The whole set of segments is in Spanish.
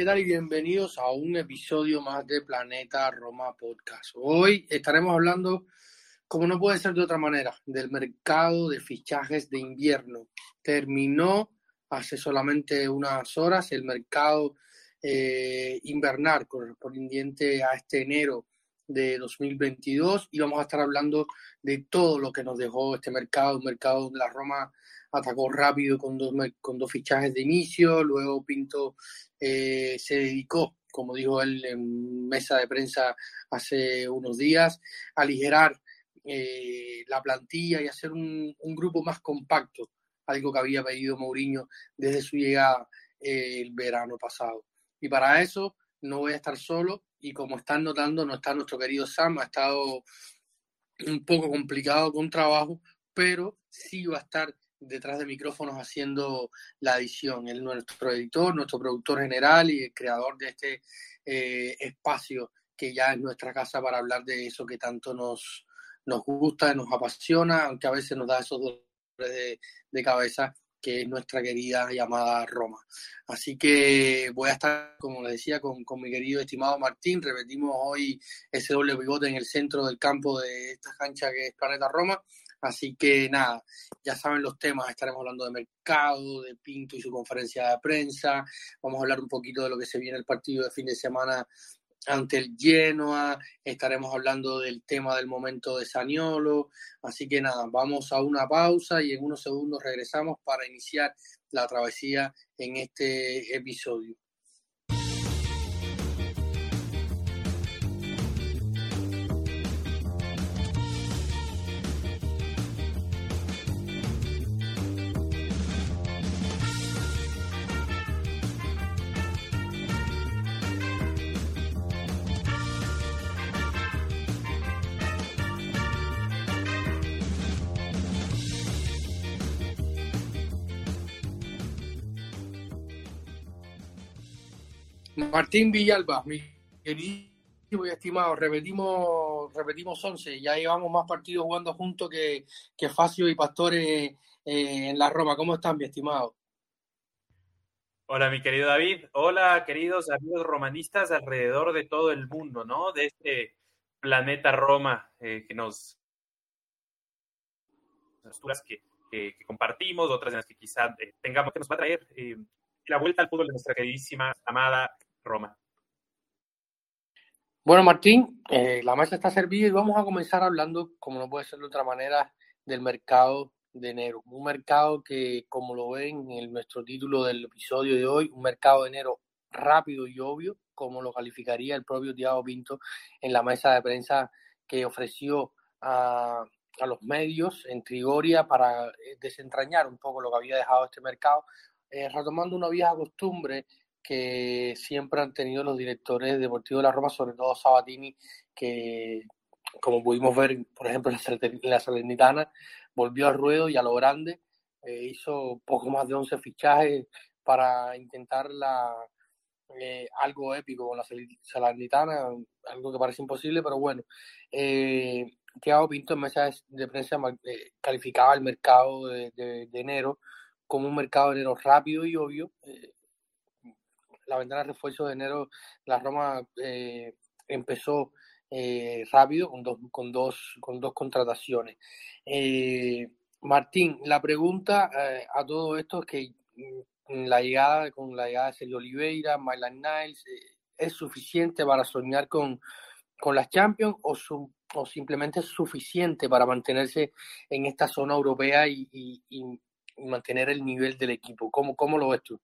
¿Qué tal? Y bienvenidos a un episodio más de Planeta Roma Podcast. Hoy estaremos hablando, como no puede ser de otra manera, del mercado de fichajes de invierno. Terminó hace solamente unas horas el mercado eh, invernal correspondiente a este enero de 2022 y vamos a estar hablando de todo lo que nos dejó este mercado, un mercado de la Roma atacó rápido con dos, con dos fichajes de inicio, luego Pinto eh, se dedicó, como dijo él en mesa de prensa hace unos días, a aligerar eh, la plantilla y hacer un, grupo más compacto, algo que había pedido Mourinho desde su llegada eh, el verano pasado. Y para eso no voy a estar solo y como están notando, no está nuestro querido Sam, ha estado un poco complicado con trabajo, pero sí va a estar detrás de micrófonos haciendo la edición. Él es nuestro editor, nuestro productor general y el creador de este eh, espacio que ya es nuestra casa para hablar de eso que tanto nos, nos gusta, nos apasiona, aunque a veces nos da esos dolores de, de cabeza que es nuestra querida llamada Roma. Así que voy a estar, como les decía, con, con, mi querido estimado Martín. Repetimos hoy ese doble pivote en el centro del campo de esta cancha que es Planeta Roma. Así que nada, ya saben los temas, estaremos hablando de mercado, de Pinto y su conferencia de prensa, vamos a hablar un poquito de lo que se viene el partido de fin de semana ante el Genoa, estaremos hablando del tema del momento de Saniolo, así que nada, vamos a una pausa y en unos segundos regresamos para iniciar la travesía en este episodio. Martín Villalba, mi querido y estimado, repetimos, repetimos 11, ya llevamos más partidos jugando juntos que, que Facio y Pastore eh, en la Roma. ¿Cómo están, mi estimado? Hola, mi querido David. Hola, queridos amigos romanistas alrededor de todo el mundo, ¿no? De este planeta Roma eh, que nos que, que, compartimos, otras en las que quizá eh, tengamos que nos va a traer la vuelta al fútbol de nuestra queridísima, amada Roma. Bueno, Martín, eh, la mesa está servida y vamos a comenzar hablando, como no puede ser de otra manera, del mercado de enero. Un mercado que, como lo ven en nuestro título del episodio de hoy, un mercado de enero rápido y obvio, como lo calificaría el propio Tiago Pinto en la mesa de prensa que ofreció a, a los medios en Trigoria para eh, desentrañar un poco lo que había dejado este mercado, eh, retomando una vieja costumbre que siempre han tenido los directores deportivos de la Roma, sobre todo Sabatini, que como pudimos ver, por ejemplo, en la Salernitana, volvió al ruedo y a lo grande, eh, hizo poco más de 11 fichajes para intentar la, eh, algo épico con la Salernitana, algo que parece imposible, pero bueno. Eh, Thiago Pinto en mesa de prensa eh, calificaba el mercado de, enero como un mercado de enero rápido y obvio. La ventana de refuerzo de enero, la Roma eh, empezó eh, rápido con dos, con dos, con dos contrataciones. Eh, Martín, la pregunta a todo esto es que mm, la llegada, con la llegada de Sergio Oliveira, Mylan Niles, ¿es suficiente para soñar con, con las Champions o, o simplemente es suficiente para mantenerse en esta zona europea y, y, y mantener el nivel del equipo? ¿Cómo, ¿Cómo lo ves tú?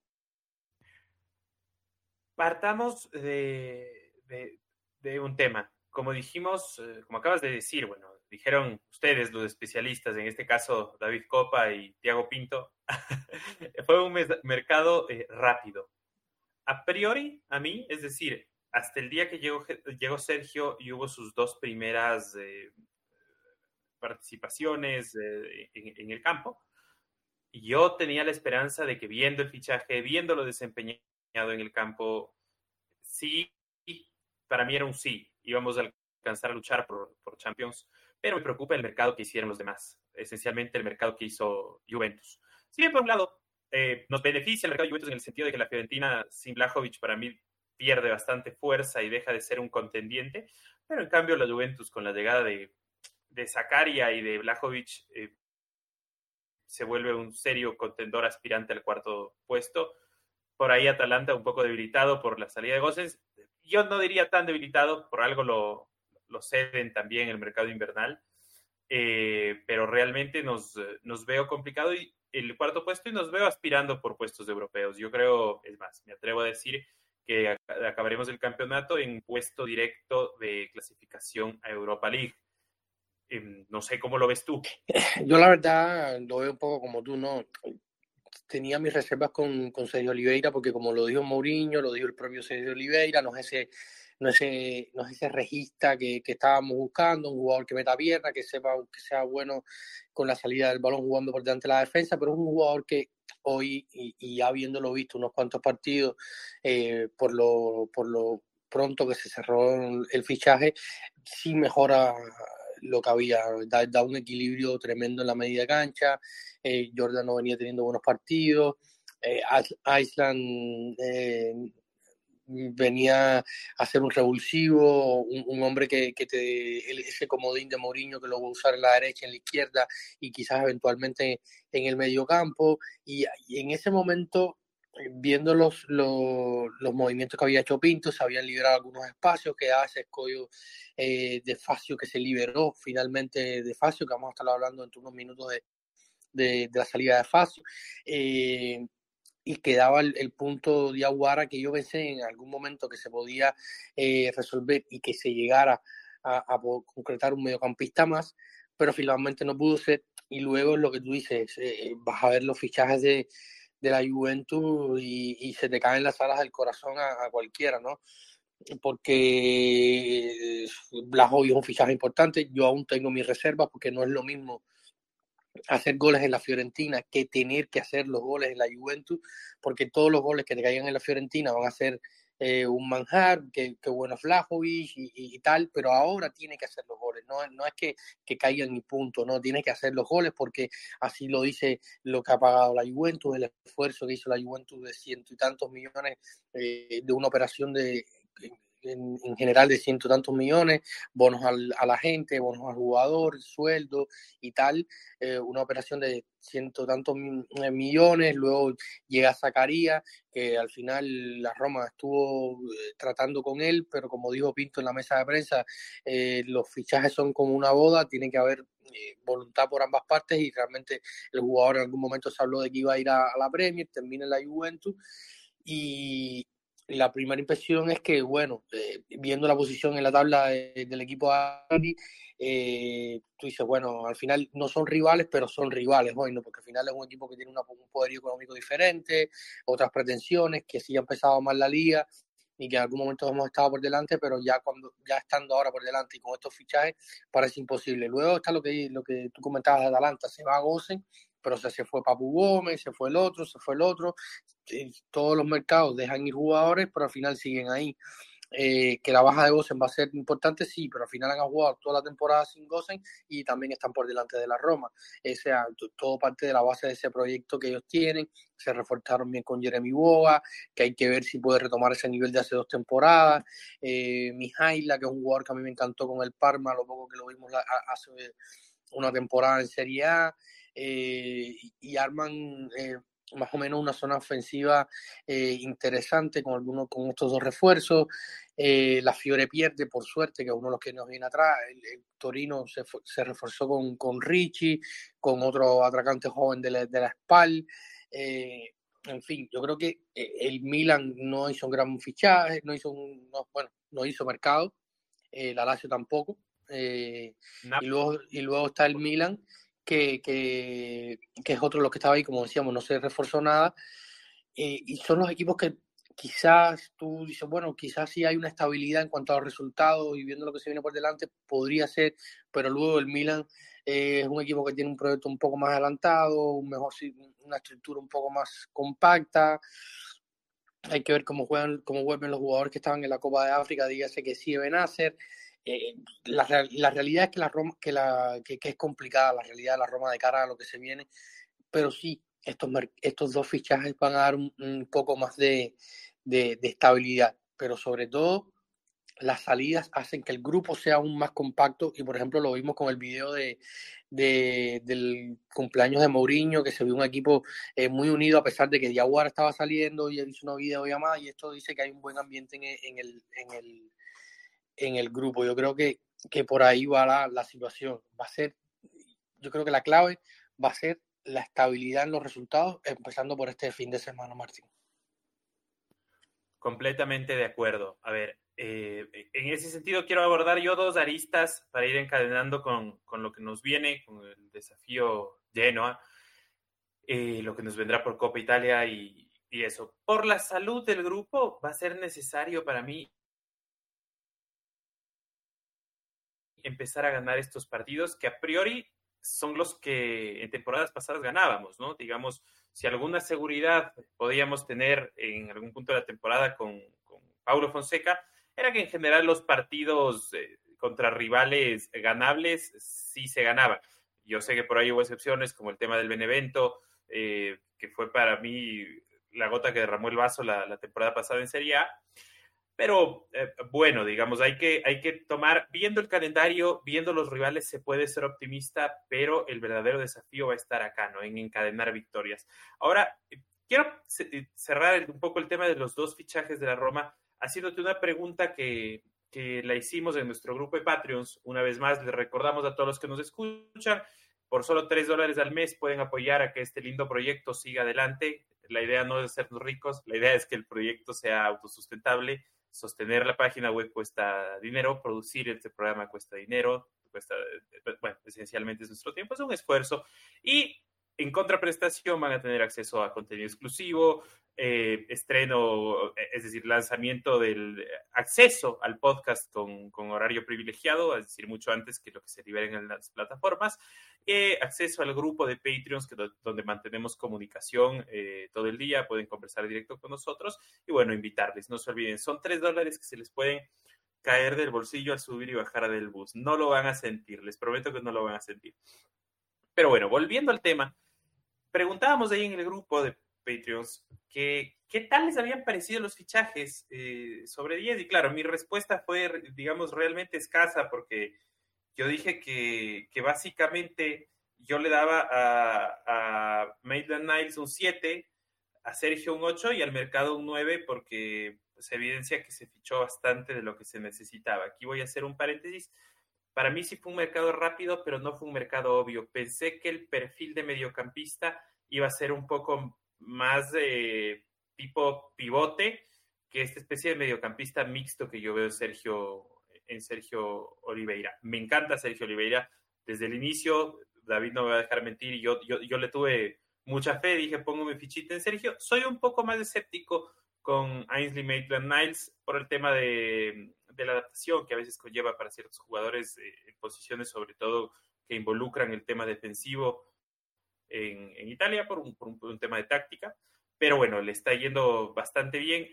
Partamos de, de, un tema. Como dijimos, eh, como acabas de decir, bueno, dijeron ustedes, los especialistas, en este caso David Copa y Tiago Pinto, fue un mercado eh, rápido. A priori, a mí, es decir, hasta el día que llegó, llegó Sergio y hubo sus dos primeras eh, participaciones en, en, el campo, yo tenía la esperanza de que viendo el fichaje, viéndolo desempeñado en el campo, sí, para mí era un sí, íbamos a alcanzar a luchar por, por Champions, pero me preocupa el mercado que hicieron los demás, esencialmente el mercado que hizo Juventus. Si bien por un lado eh, nos beneficia el mercado de Juventus en el sentido de que la Fiorentina sin Blajovic para mí pierde bastante fuerza y deja de ser un contendiente, pero en cambio la Juventus con la llegada de, de Zakaria y de Blajovic eh, se vuelve un serio contendor aspirante al cuarto puesto. Por ahí Atalanta un poco debilitado por la salida de Gosens. Yo no diría tan debilitado, por algo lo, lo ceden también el mercado invernal, eh, pero realmente nos, nos veo complicado y el cuarto puesto y nos veo aspirando por puestos europeos. Yo creo, es más, me atrevo a decir que acabaremos el campeonato en puesto directo de clasificación a Europa League. Em, no sé cómo lo ves tú. Yo la verdad lo veo un poco como tú, ¿no? Tenía mis reservas con, con Sergio Oliveira porque como lo dijo Mourinho, lo dijo el propio Sergio Oliveira, no es ese, no es ese, no es ese regista que, que, estábamos buscando, un jugador que meta pierna, que sepa que sea bueno con la salida del balón jugando por delante de la defensa, pero es un jugador que hoy, y, y habiéndolo visto unos cuantos partidos, eh, por, lo, por lo pronto que se cerró el fichaje, sí mejora lo que había, da, un equilibrio tremendo en la media cancha, eh, Jordan no venía teniendo buenos partidos, eh, Iceland eh, venía a ser un revulsivo, un, hombre que, que, te, ese comodín de Mourinho que lo va a usar en la derecha, en la izquierda y quizás eventualmente en el medio campo. Y en ese momento viendo los, los, los, movimientos que había hecho Pinto, se habían liberado algunos espacios, que hace escollo eh, de Facio que se liberó finalmente de Facio, que vamos a estar hablando en unos minutos de, de, la salida de Facio, eh, y quedaba el, el, punto de Aguara que yo pensé en algún momento que se podía eh, resolver y que se llegara a, a, concretar un mediocampista más, pero finalmente no pudo ser, y luego lo que tú dices, eh, vas a ver los fichajes de de la Juventus y, se te caen las alas del corazón a, cualquiera, ¿no? Porque Blajovic es un fichaje importante, yo aún tengo mis reservas porque no es lo mismo hacer goles en la Fiorentina que tener que hacer los goles en la Juventus, porque todos los goles que te caigan en la Fiorentina van a ser eh, un manjar, que, bueno Flajovic y, y, tal, pero ahora tiene que hacer los goles, no, no es que, que caigan ni punto, no, tiene que hacer los goles porque así lo dice lo que ha pagado la Juventus, el esfuerzo que hizo la Juventus de ciento y tantos millones eh, de una operación de en, general de ciento tantos millones, bonos al, a la gente, bonos al jugador, sueldo y tal, eh, una operación de ciento tantos eh, millones, luego llega Zacarías, que al final la Roma estuvo eh, tratando con él, pero como dijo Pinto en la mesa de prensa, los fichajes son como una boda, tiene que haber voluntad por ambas partes y realmente el jugador en algún momento se habló de que iba a ir a, a la Premier, termina en la Juventus y, la primera impresión es que, bueno, eh, viendo la posición en la tabla del equipo Andy, eh, tú dices, bueno, al final no son rivales, pero son rivales hoy, ¿no? Porque al final es un equipo que tiene un poder económico diferente, otras pretensiones, que sí ha empezado mal la liga y que en algún momento hemos estado por delante, pero ya cuando ya estando ahora por delante y con estos fichajes parece imposible. Luego está lo que lo que tú comentabas de Atalanta, se va a Gosen, pero se, se fue Papu Gómez, se fue el otro, se fue el otro, todos los mercados dejan ir jugadores, pero al final siguen ahí. Eh, que la baja de Gosen va a ser importante, sí, pero al final han jugado toda la temporada sin Gosen y también están por delante de la Roma. O sea, todo parte de la base de ese proyecto que ellos tienen. Se reforzaron bien con Jeremy Boga, que hay que ver si puede retomar ese nivel de hace dos temporadas. Eh, Mijaila, que es un jugador que a mí me encantó con el Parma, lo poco que lo vimos hace una temporada en Serie A. Eh, y arman eh, más o menos una zona ofensiva eh, interesante con algunos con estos dos refuerzos. Eh, la Fiore pierde, por suerte, que es uno de los que nos viene atrás. El, Torino se, se, reforzó con, con Richie, con otro atracante joven de la, de la SPAL. Eh, en fin, yo creo que el Milan no hizo un gran fichaje, no hizo un, bueno, no hizo mercado, eh, la Lazio tampoco, eh, y, luego, y luego está el Milan, que, que, que, es otro de los que estaba ahí, como decíamos, no se reforzó nada, y son los equipos que quizás tú dices, bueno, quizás sí hay una estabilidad en cuanto a los resultados y viendo lo que se viene por delante, podría ser, pero luego el Milan es un equipo que tiene un proyecto un poco más adelantado, un mejor, una estructura un poco más compacta. Hay que ver cómo juegan, cómo vuelven los jugadores que estaban en la Copa de África, dígase que sí deben hacer. Eh, la, la, realidad es que la Roma, que, la, que, es complicada la realidad de la Roma de cara a lo que se viene, pero sí, estos, estos dos fichajes van a dar un, poco más de, de, de, estabilidad, pero sobre todo las salidas hacen que el grupo sea aún más compacto y por ejemplo lo vimos con el video de, del cumpleaños de Mourinho que se vio un equipo eh, muy unido a pesar de que Diaguara estaba saliendo y él hizo una videollamada y esto dice que hay un buen ambiente en, en, el, en, el, en el grupo. Yo creo que, que por ahí va la, la situación. Va a ser yo creo que la clave va a ser la estabilidad en los resultados empezando por este fin de semana Martín. Completamente de acuerdo. A ver eh, en ese sentido, quiero abordar yo dos aristas para ir encadenando con, con lo que nos viene, con el desafío Genoa, eh, lo que nos vendrá por Copa Italia y, y eso. Por la salud del grupo, va a ser necesario para mí empezar a ganar estos partidos que a priori son los que en temporadas pasadas ganábamos, ¿no? Digamos, si alguna seguridad podíamos tener en algún punto de la temporada con, Paulo Fonseca, era que en general los partidos eh, contra rivales ganables sí se ganaban. Yo sé que por ahí hubo excepciones, como el tema del Benevento, eh, que fue para mí la gota que derramó el vaso la, temporada pasada en Serie A. Pero eh, bueno, digamos, hay que, hay que tomar, viendo el calendario, viendo los rivales, se puede ser optimista, pero el verdadero desafío va a estar acá, ¿no? En encadenar victorias. Ahora, quiero cerrar un poco el tema de los dos fichajes de la Roma haciéndote una pregunta que, que la hicimos en nuestro grupo de Patreons. Una vez más, les recordamos a todos los que nos escuchan, por solo tres dólares al mes pueden apoyar a que este lindo proyecto siga adelante. La idea no es hacernos ricos, la idea es que el proyecto sea autosustentable. Sostener la página web cuesta dinero, producir este programa cuesta dinero, cuesta, bueno, esencialmente es nuestro tiempo, es un esfuerzo. Y en contraprestación van a tener acceso a contenido exclusivo, eh, estreno, es decir, lanzamiento del acceso al podcast con, horario privilegiado, es decir, mucho antes que lo que se liberen en las plataformas, eh, acceso al grupo de Patreons donde mantenemos comunicación eh, todo el día, pueden conversar directo con nosotros y bueno, invitarles, no se olviden, son tres dólares que se les pueden caer del bolsillo al subir y bajar del bus, no lo van a sentir, les prometo que no lo van a sentir. Pero bueno, volviendo al tema, preguntábamos ahí en el grupo de Patreons que qué tal les habían parecido los fichajes eh, sobre 10. Y claro, mi respuesta fue, digamos, realmente escasa porque yo dije que, básicamente yo le daba a, a Maitland Niles un 7, a Sergio un 8 y al mercado un 9 porque se evidencia que se fichó bastante de lo que se necesitaba. Aquí voy a hacer un paréntesis. Para mí sí fue un mercado rápido, pero no fue un mercado obvio. Pensé que el perfil de mediocampista iba a ser un poco más de tipo pivote que esta especie de mediocampista mixto que yo veo en Sergio, en Sergio Oliveira. Me encanta Sergio Oliveira. Desde el inicio, David no me va a dejar mentir, yo, yo, yo le tuve mucha fe, dije, pongo mi fichita en Sergio. Soy un poco más escéptico con Ainsley Maitland Niles por el tema de, de, la adaptación que a veces conlleva para ciertos jugadores eh, en posiciones, sobre todo que involucran el tema defensivo en, Italia por un, tema de táctica, pero bueno, le está yendo bastante bien.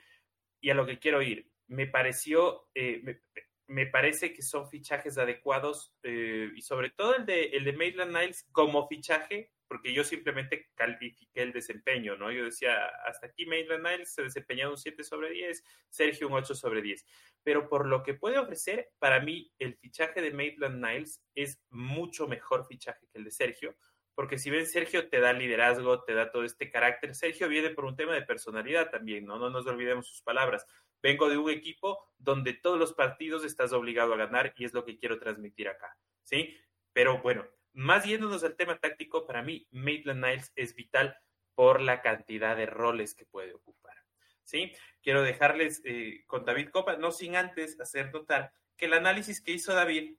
Y a lo que quiero ir, me pareció, eh, me, parece que son fichajes adecuados eh, y sobre todo el de, el de Maitland Niles como fichaje, porque yo simplemente califiqué el desempeño, ¿no? Yo decía, hasta aquí Maitland Niles se desempeñó un 7 sobre 10, Sergio un 8 sobre 10. Pero por lo que puede ofrecer, para mí el fichaje de Maitland Niles es mucho mejor fichaje que el de Sergio, porque si ven, Sergio te da liderazgo, te da todo este carácter. Sergio viene por un tema de personalidad también, ¿no? No nos olvidemos sus palabras. Vengo de un equipo donde todos los partidos estás obligado a ganar y es lo que quiero transmitir acá, ¿sí? Pero bueno, más yéndonos al tema táctico, para mí Maitland Niles es vital por la cantidad de roles que puede ocupar. ¿sí? Quiero dejarles eh, con David Copa, no sin antes hacer notar que el análisis que hizo David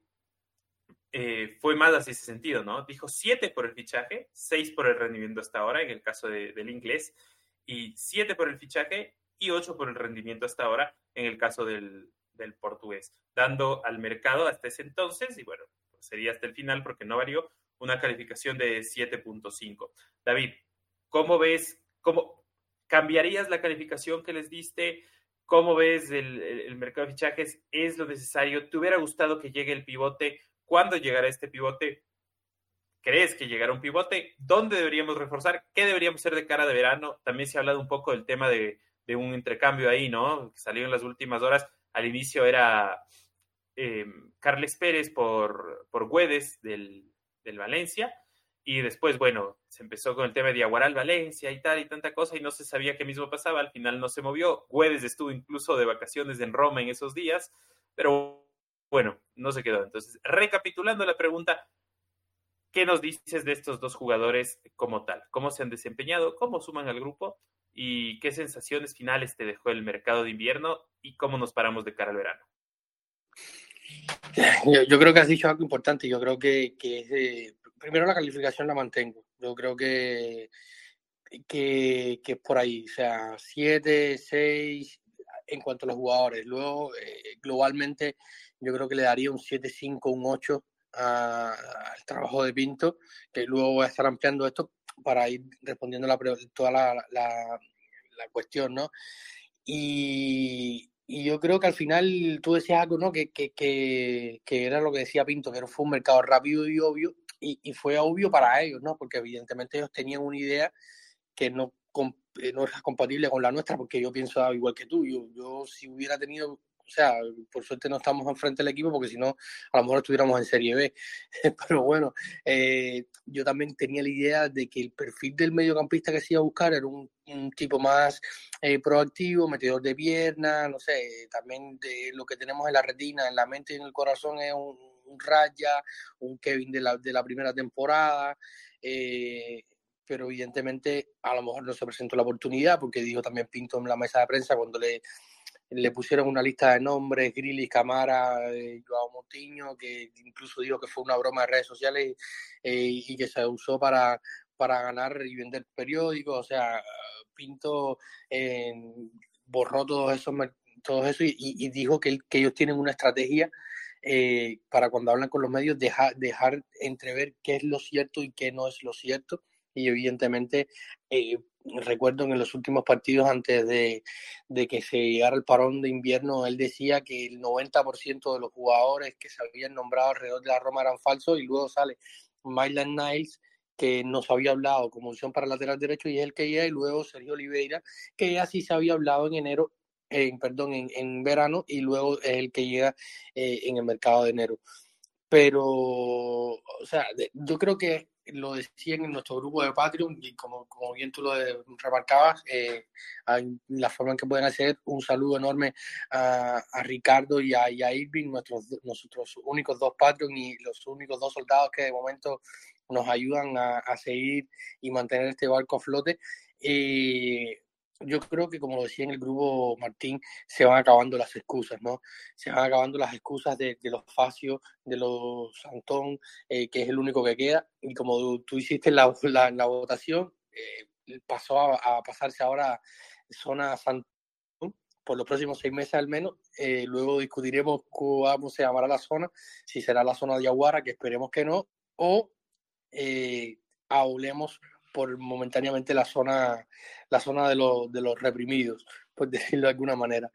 eh, fue más hacia ese sentido, ¿no? Dijo siete por el fichaje, seis por el rendimiento hasta ahora, en el caso del inglés, y siete por el fichaje y ocho por el rendimiento hasta ahora, en el caso del, del portugués, dando al mercado hasta ese entonces, y bueno, sería hasta el final porque no varió, una calificación de 7.5. David, ¿cómo ves, cómo cambiarías la calificación que les diste? ¿Cómo ves el, el, mercado de fichajes? ¿Es lo necesario? ¿Te hubiera gustado que llegue el pivote? ¿Cuándo llegará este pivote? ¿Crees que llegará un pivote? ¿Dónde deberíamos reforzar? ¿Qué deberíamos hacer de cara de verano? También se ha hablado un poco del tema de, un intercambio ahí, ¿no? Que salió en las últimas horas. Al inicio era eh, Carles Pérez por, por Güedes del, del Valencia. Y después, bueno, se empezó con el tema de Aguaral Valencia y tal y tanta cosa y no se sabía qué mismo pasaba. Al final no se movió. Güedes estuvo incluso de vacaciones en Roma en esos días, pero bueno, no se quedó. Entonces, recapitulando la pregunta, ¿qué nos dices de estos dos jugadores como tal? ¿Cómo se han desempeñado? ¿Cómo suman al grupo? ¿Y qué sensaciones finales te dejó el mercado de invierno? ¿Y cómo nos paramos de cara al verano? Yo, creo que has dicho algo importante. Yo creo que, primero la calificación la mantengo. Yo creo que, que, es por ahí. O sea, 7, 6 en cuanto a los jugadores. Luego, eh, globalmente, yo creo que le daría un 7-5, un 8 al trabajo de Pinto, que luego voy a estar ampliando esto para ir respondiendo la, toda la, cuestión, ¿no? Y, y, yo creo que al final tú decías algo, ¿no? Que, que, que, que, era lo que decía Pinto, que fue un mercado rápido y obvio, y, y, fue obvio para ellos, ¿no? Porque evidentemente ellos tenían una idea que no, eh, no es compatible con la nuestra, porque yo pienso igual que tú. Yo, yo si hubiera tenido o sea, por suerte no estamos enfrente del equipo porque si no, a lo mejor estuviéramos en Serie B. Pero bueno, eh, yo también tenía la idea de que el perfil del mediocampista que se iba a buscar era un, tipo más eh, proactivo, metedor de pierna, no sé, también de lo que tenemos en la retina, en la mente y en el corazón es un, Raya, un Kevin de la, de la primera temporada. Eh, pero evidentemente a lo mejor no se presentó la oportunidad porque dijo también Pinto en la mesa de prensa cuando le le pusieron una lista de nombres, Grilly, Camara, eh, Joao Motiño, que incluso dijo que fue una broma de redes sociales eh, y que se usó para, para ganar y vender periódicos, o sea, Pinto eh, borró todos esos todo eso y, dijo que, que, ellos tienen una estrategia para cuando hablan con los medios dejar, dejar entrever qué es lo cierto y qué no es lo cierto y evidentemente eh, recuerdo que en los últimos partidos antes de, que se llegara el parón de invierno, él decía que el 90% de los jugadores que se habían nombrado alrededor de la Roma eran falsos y luego sale Mylan Niles que nos había hablado como opción para lateral derecho y es el que llega y luego Sergio Oliveira que ya sí se había hablado en enero en, perdón, en, verano y luego es el que llega eh, en el mercado de enero. Pero, o sea, yo creo que lo decían en nuestro grupo de Patreon y como, como bien tú lo remarcabas, eh, la forma en que pueden hacer un saludo enorme a, a Ricardo y a, Irving, nuestros, nuestros únicos dos Patreon y los únicos dos soldados que de momento nos ayudan a, a seguir y mantener este barco a flote. Eh, yo creo que, como decía en el grupo Martín, se van acabando las excusas, ¿no? Se van acabando las excusas de, los Facio, de los Antón, eh, que es el único que queda. Y como tú hiciste la, la, votación, eh, pasó a, pasarse ahora zona Santón por los próximos seis meses al menos. Eh, luego discutiremos cómo se llamará la zona, si será la zona de Aguara, que esperemos que no, o eh, aulemos por momentáneamente la zona, la zona de, los, de los reprimidos, por decirlo de alguna manera.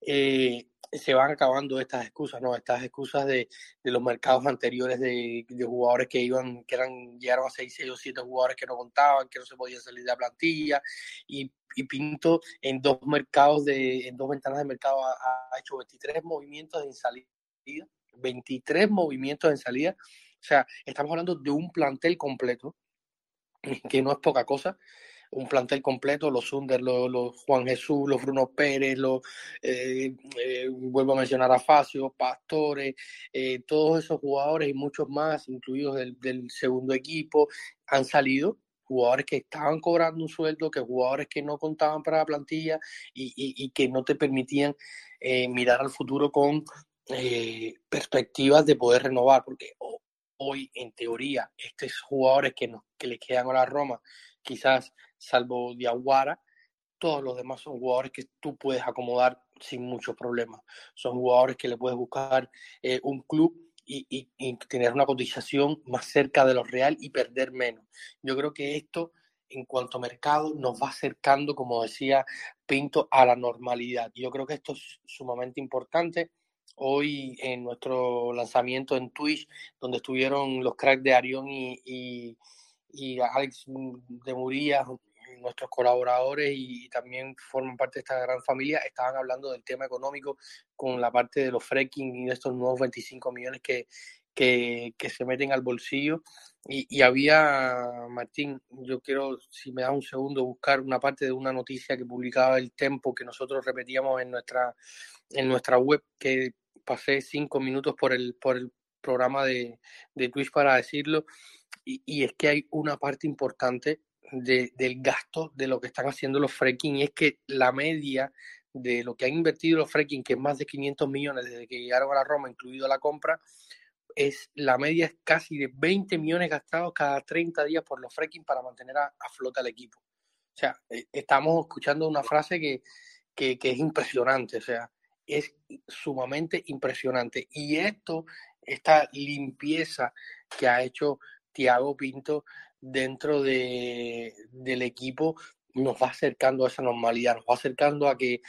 Eh, se van acabando estas excusas, ¿no? Estas excusas de, de los mercados anteriores de, de, jugadores que iban, que eran, llegaron a 6, 6 o 7 jugadores que no contaban, que no se podían salir de la plantilla, y, y Pinto en dos mercados de, en dos ventanas de mercado ha, ha hecho 23 movimientos en salida, 23 movimientos en salida. O sea, estamos hablando de un plantel completo que no es poca cosa. Un plantel completo, los Under, los, Juan Jesús, los Bruno Pérez, los, eh, eh, vuelvo a mencionar a Facio, Pastores, eh, todos esos jugadores y muchos más, incluidos del, segundo equipo, han salido jugadores que estaban cobrando un sueldo, que jugadores que no contaban para la plantilla y, que no te permitían eh, mirar al futuro con eh, perspectivas de poder renovar, porque hoy, en teoría, estos jugadores que, que le quedan a la Roma, quizás salvo Diaguara, todos los demás son jugadores que tú puedes acomodar sin muchos problemas. Son jugadores que le puedes buscar eh, un club y, tener una cotización más cerca de lo real y perder menos. Yo creo que esto, en cuanto a mercado, nos va acercando, como decía Pinto, a la normalidad. Yo creo que esto es sumamente importante. Hoy en nuestro lanzamiento en Twitch, donde estuvieron los cracks de Arión y, y, y Alex de Murillas, nuestros colaboradores y también forman parte de esta gran familia, estaban hablando del tema económico con la parte de los fracking y de estos nuevos 25 millones que, que, se meten al bolsillo. Y, y, había, Martín, yo quiero, si me da un segundo, buscar una parte de una noticia que publicaba el Tempo que nosotros repetíamos en nuestra, en nuestra web, que pasé cinco minutos por el, por el programa de, de Twitch para decirlo. Y, y, es que hay una parte importante del gasto de lo que están haciendo los fracking y es que la media de lo que han invertido los fracking, que es más de 500 millones desde que llegaron a la Roma, incluido la compra, es la media es casi de 20 millones gastados cada 30 días por los fracking para mantener a, flota el equipo. O sea, eh, estamos escuchando una frase que, que es impresionante, o sea, es sumamente impresionante. Y esto, esta limpieza que ha hecho Tiago Pinto dentro de, del equipo nos va acercando a esa normalidad, nos va acercando a que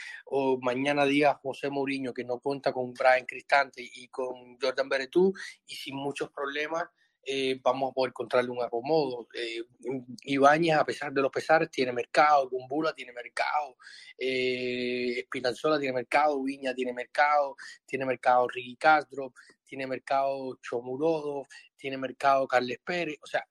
mañana diga José Mourinho que no cuenta con Brian Cristante y con Jordan Beretú y sin muchos problemas eh, vamos a poder encontrarle un acomodo. Eh, Ibáñez, a pesar de los pesares, tiene mercado, Gumbula tiene mercado, eh, Espinanzola tiene mercado, Viña tiene mercado, tiene mercado Ricky Castro, tiene mercado Chomurodo, tiene mercado Carles Pérez, o sea,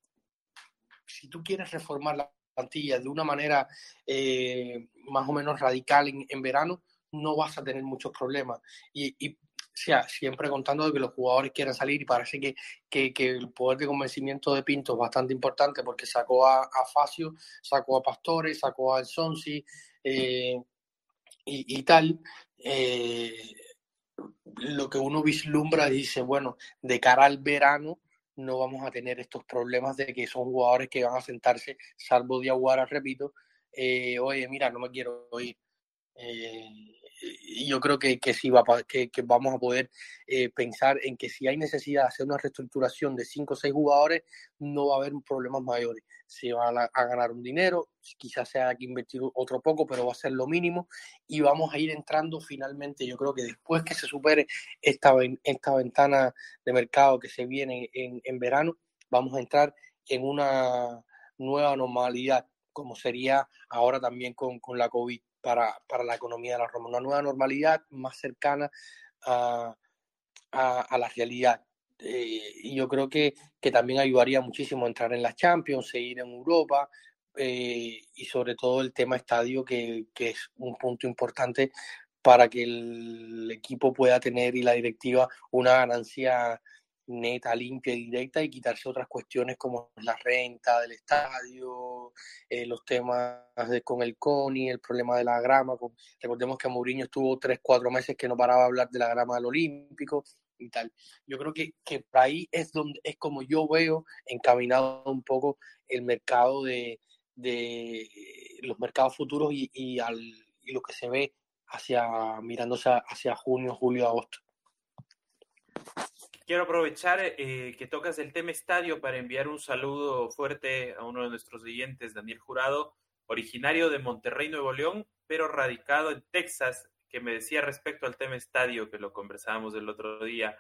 si tú quieres reformar la plantilla de una manera eh, más o menos radical en, verano, no vas a tener muchos problemas. Y siempre contando de que los jugadores quieran salir y parece que, que, el poder de convencimiento de Pinto es bastante importante porque sacó a, Facio, sacó a Pastore, sacó a Sonsi eh, y, y, tal. Eh, lo que uno vislumbra dice, bueno, de cara al verano, no vamos a tener estos problemas de que son jugadores que van a sentarse, salvo Diaguara, repito, eh, oye, mira, no me quiero ir. Yo creo que, que sí va que, que, vamos a poder eh, pensar en que si hay necesidad de hacer una reestructuración de cinco o seis jugadores, no va a haber problemas mayores. Se van a, ganar un dinero, quizás sea que invertir otro poco, pero va a ser lo mínimo y vamos a ir entrando finalmente. Yo creo que después que se supere esta, esta ventana de mercado que se viene en, en verano, vamos a entrar en una nueva normalidad, como sería ahora también con, con la COVID para, para la economía de la Roma, una nueva normalidad más cercana a, a, la realidad. Eh, y yo creo que, que, también ayudaría muchísimo a entrar en la Champions, seguir en Europa eh, y sobre todo el tema estadio, que, que, es un punto importante para que el equipo pueda tener y la directiva una ganancia neta, limpia y directa y quitarse otras cuestiones como la renta del estadio, eh, los temas de, con el CONI, el problema de la grama. recordemos que Mourinho estuvo tres, cuatro meses que no paraba de hablar de la grama del Olímpico y tal. Yo creo que, que por ahí es donde es como yo veo encaminado un poco el mercado de, de los mercados futuros y, y, al, y lo que se ve hacia mirándose hacia junio, julio, agosto. Quiero aprovechar eh, que tocas el tema estadio para enviar un saludo fuerte a uno de nuestros oyentes, Daniel Jurado, originario de Monterrey, Nuevo León, pero radicado en Texas, que me decía respecto al tema estadio, que lo conversábamos el otro día,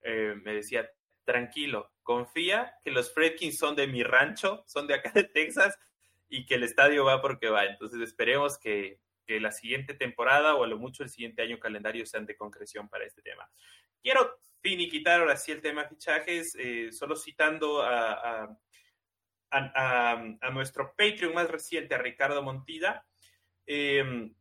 eh, me decía, tranquilo, confía que los Fredkins son de mi rancho, son de acá de Texas, y que el estadio va porque va. Entonces esperemos que, que la siguiente temporada o a lo mucho el siguiente año calendario sean de concreción para este tema. Quiero finiquitar ahora sí el tema fichajes, eh, solo citando a, a, nuestro Patreon más reciente, a Ricardo Montida, em,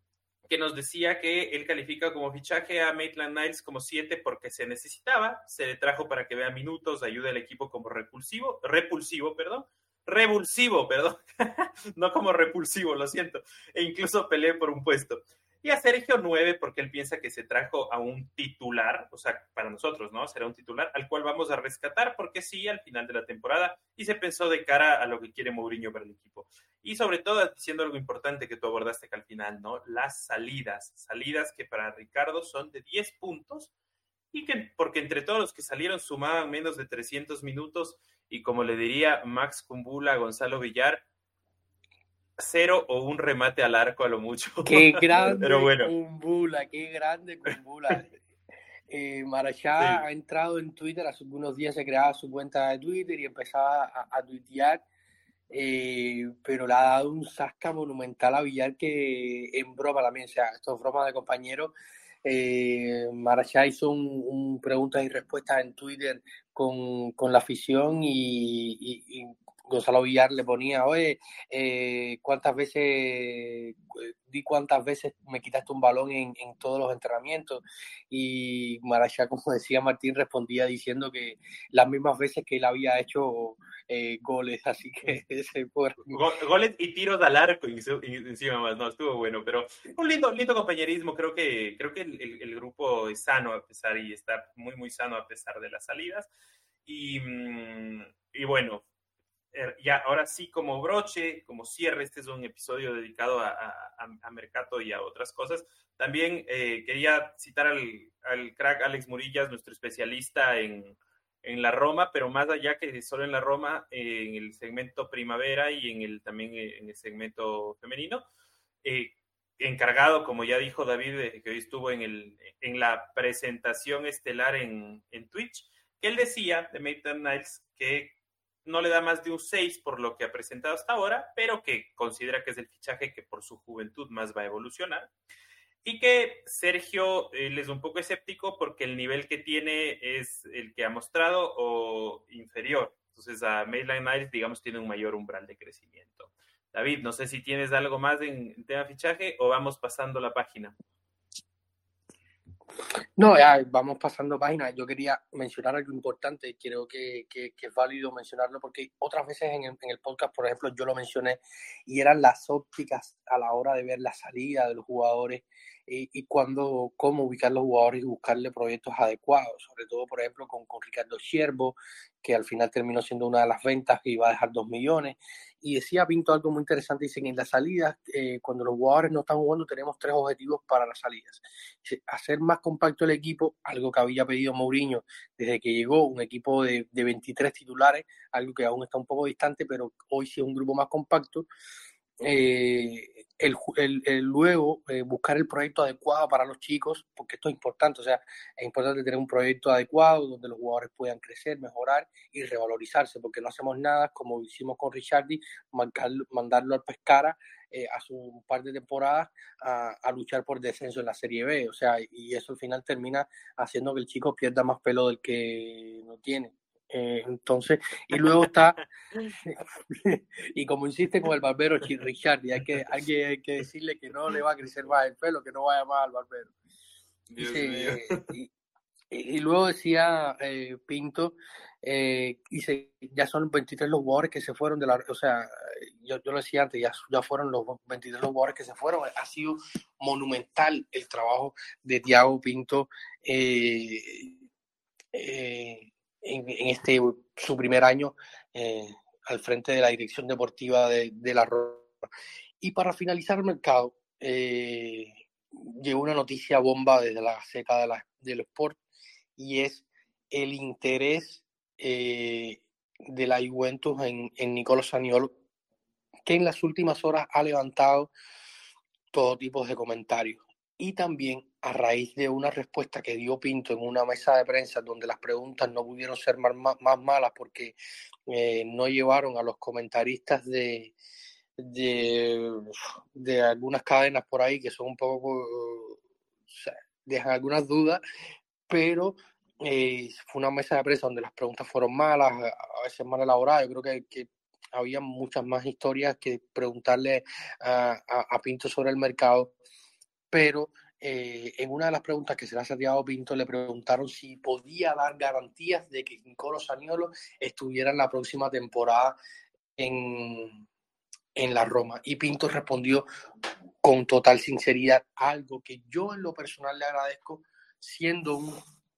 que nos decía que él califica como fichaje a Maitland Niles como 7 porque se necesitaba, se le trajo para que vea minutos, ayude al equipo como repulsivo, repulsivo, perdón, revulsivo, perdón, no como repulsivo, lo siento, e incluso peleé por un puesto. Y a Sergio 9 porque él piensa que se trajo a un titular, o sea, para nosotros, ¿no? Será un titular al cual vamos a rescatar porque sí, al final de la temporada, y se pensó de cara a lo que quiere Mourinho para el equipo. Y sobre todo diciendo algo importante que tú abordaste que al final, ¿no? Las salidas, salidas que para Ricardo son de 10 puntos y que porque entre todos los que salieron sumaban menos de 300 minutos y como le diría Max Cumbula a Gonzalo Villar, cero o un remate al arco a lo mucho. Qué grande Pero bueno. Cumbula, qué grande Cumbula. eh, Marachá ha entrado en Twitter, hace unos días se creaba su cuenta de Twitter y empezaba a, a tuitear, eh, pero le ha dado un sasca monumental a Villar que en broma también, o sea, esto es broma de compañeros. Eh, Marachá hizo un, un, preguntas y respuestas en Twitter con, con la afición y, y, y Gonzalo Villar le ponía, oye, eh, ¿cuántas veces, di cuántas veces me quitaste un balón en, en todos los entrenamientos? Y Marachá, como decía Martín, respondía diciendo que las mismas veces que él había hecho eh, goles, así que ese fue... Goles y tiros al arco encima más, no, estuvo bueno, pero un lindo, lindo compañerismo, creo que, creo que el, el, el grupo es sano a pesar, y está muy, muy sano a pesar de las salidas. Y, mm, y bueno, ya ahora sí como broche, como cierre, este es un episodio dedicado a, a, a Mercato y a otras cosas. También eh, quería citar al, al, crack Alex Murillas, nuestro especialista en, en, la Roma, pero más allá que solo en la Roma, eh, en el segmento primavera y en el, también eh, en el segmento femenino. Eh, encargado, como ya dijo David, que hoy estuvo en, el, en la presentación estelar en, en Twitch, que él decía de Maitland Niles que no le da más de un 6 por lo que ha presentado hasta ahora, pero que considera que es el fichaje que por su juventud más va a evolucionar. Y que Sergio él es un poco escéptico porque el nivel que tiene es el que ha mostrado o inferior. Entonces a Maitland Niles, digamos, tiene un mayor umbral de crecimiento. David, no sé si tienes algo más en tema fichaje o vamos pasando la página. No, ya vamos pasando páginas. Yo quería mencionar algo importante creo que, que, que, es válido mencionarlo porque otras veces en el, en el, podcast, por ejemplo, yo lo mencioné y eran las ópticas a la hora de ver la salida de los jugadores y, y cuando, cómo ubicar los jugadores y buscarle proyectos adecuados, sobre todo, por ejemplo, con, con Ricardo Siervo, que al final terminó siendo una de las ventas que iba a dejar dos millones. Y decía Pinto algo muy interesante, dicen, en las salidas, eh, cuando los jugadores no están jugando, tenemos tres objetivos para las salidas. Hacer más compacto el equipo, algo que había pedido Mourinho desde que llegó, un equipo de, de 23 titulares, algo que aún está un poco distante, pero hoy sí es un grupo más compacto. Eh, el, el, el, luego eh, buscar el proyecto adecuado para los chicos, porque esto es importante, o sea, es importante tener un proyecto adecuado donde los jugadores puedan crecer, mejorar y revalorizarse, porque no hacemos nada como hicimos con Richardi, mandarlo al Pescara eh, a su par de temporadas a, luchar por descenso en la Serie B, o sea, y eso al final termina haciendo que el chico pierda más pelo del que no tiene. Eh, entonces, y luego está, y como insiste con el barbero Richard, y hay que, hay, que, hay que decirle que no le va a crecer más el pelo, que no vaya más al barbero. Dice, y, y, luego decía eh, Pinto, eh, dice, ya son 23 los jugadores que se fueron de la, o sea, yo, yo lo decía antes, ya, ya fueron los 23 los jugadores que se fueron, ha sido monumental el trabajo de Tiago Pinto. Eh, eh, en, este su primer año eh, al frente de la dirección deportiva de, la Roma. Y para finalizar el mercado, eh, llegó una noticia bomba desde la seca de la, del Sport y es el interés eh, de la Juventus en, en Nicolò Saniolo, que en las últimas horas ha levantado todo tipo de comentarios y también a raíz de una respuesta que dio Pinto en una mesa de prensa donde las preguntas no pudieron ser más, más malas porque eh, no llevaron a los comentaristas de, de, de, algunas cadenas por ahí que son un poco, dejan algunas dudas, pero eh, fue una mesa de prensa donde las preguntas fueron malas, a veces mal elaboradas, yo creo que, había muchas más historias que preguntarle a, a Pinto sobre el mercado pero eh, en una de las preguntas que se le ha Santiago Pinto le preguntaron si podía dar garantías de que Nicolo Saniolo estuviera en la próxima temporada en, en la Roma. Y Pinto respondió con total sinceridad, algo que yo en lo personal le agradezco, siendo un,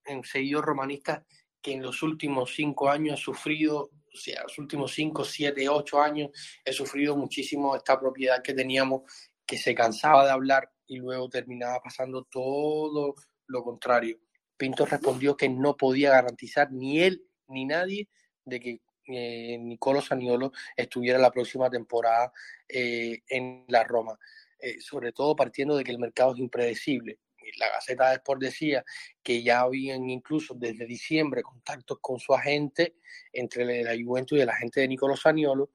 un seguidor romanista que en los últimos cinco años ha sufrido, o sea, los últimos cinco, siete, ocho años, he sufrido muchísimo esta propiedad que teníamos, que se cansaba de hablar y luego terminaba pasando todo lo contrario. Pinto respondió que no podía garantizar ni él ni nadie de que eh, Nicolo Saniolo estuviera la próxima temporada eh, en la Roma, eh, sobre todo partiendo de que el mercado es impredecible. La Gaceta de Sport decía que ya habían incluso desde diciembre contactos con su agente entre la Juventus y el agente de Nicolo Saniolo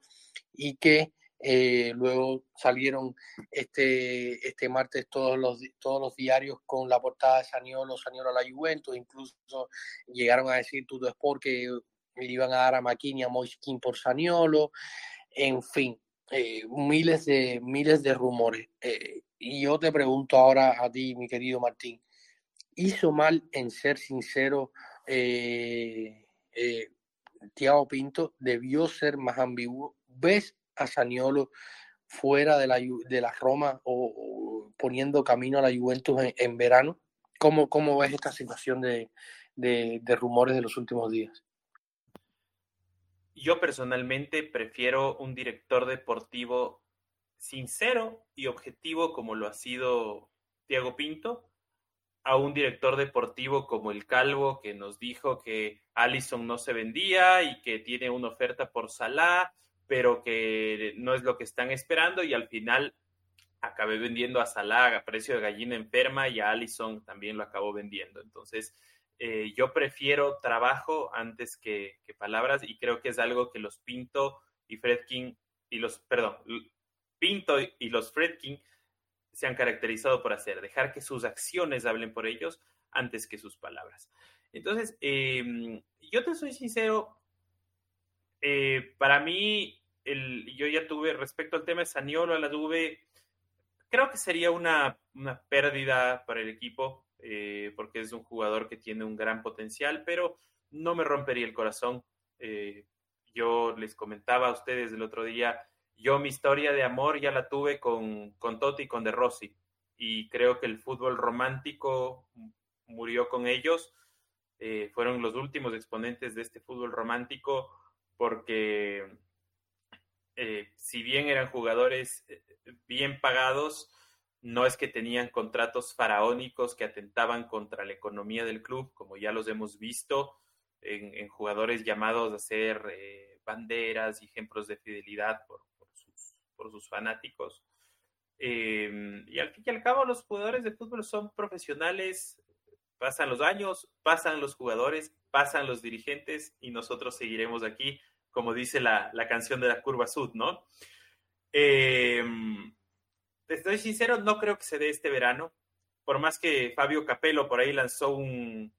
y que eh, luego salieron este, este martes todos los, todos los diarios con la portada de Saniolo, Saniolo a la Juventus, incluso llegaron a decir Tuto Sport que le iban a dar a Maquini a Moiskin por Saniolo, en fin, eh, miles, de, miles de rumores. Eh, y yo te pregunto ahora a ti, mi querido Martín, ¿hizo mal en ser sincero Tiago Pinto? ¿Debió ser más ambiguo? ¿Ves a Saniolo fuera de la, de la Roma o, poniendo camino a la Juventus en, verano? ¿Cómo, ¿Cómo, ves esta situación de, de, rumores de los últimos días? Yo personalmente prefiero un director deportivo sincero y objetivo como lo ha sido Tiago Pinto a un director deportivo como el Calvo que nos dijo que Allison no se vendía y que tiene una oferta por Salah pero que no es lo que están esperando y al final acabé vendiendo a Salah a precio de gallina enferma y a Allison también lo acabó vendiendo. Entonces, eh, yo prefiero trabajo antes que, palabras y creo que es algo que los Pinto y Fredkin y los, perdón, Pinto y los Fredkin se han caracterizado por hacer, dejar que sus acciones hablen por ellos antes que sus palabras. Entonces, em, yo te soy sincero, eh, para mí yo ya tuve, respecto al tema de Saniolo, la tuve, creo que sería una, pérdida para el equipo, eh, porque es un jugador que tiene un gran potencial, pero no me rompería el corazón. Eh, yo les comentaba a ustedes el otro día, yo mi historia de amor ya la tuve con, con Totti y con De Rossi, y creo que el fútbol romántico murió con ellos. Eh, fueron los últimos exponentes de este fútbol romántico porque eh, si bien eran jugadores eh, bien pagados, no es que tenían contratos faraónicos que atentaban contra la economía del club, como ya los hemos visto en, jugadores llamados a ser eh, banderas y ejemplos de fidelidad por, sus, fanáticos. Em, y al fin y al cabo, los jugadores de fútbol son profesionales, pasan los años, pasan los jugadores, pasan los dirigentes y nosotros seguiremos aquí como dice la, canción de la curva sud, ¿no? Eh, estoy sincero, no creo que se dé este verano, por más que Fabio Capello por ahí lanzó un,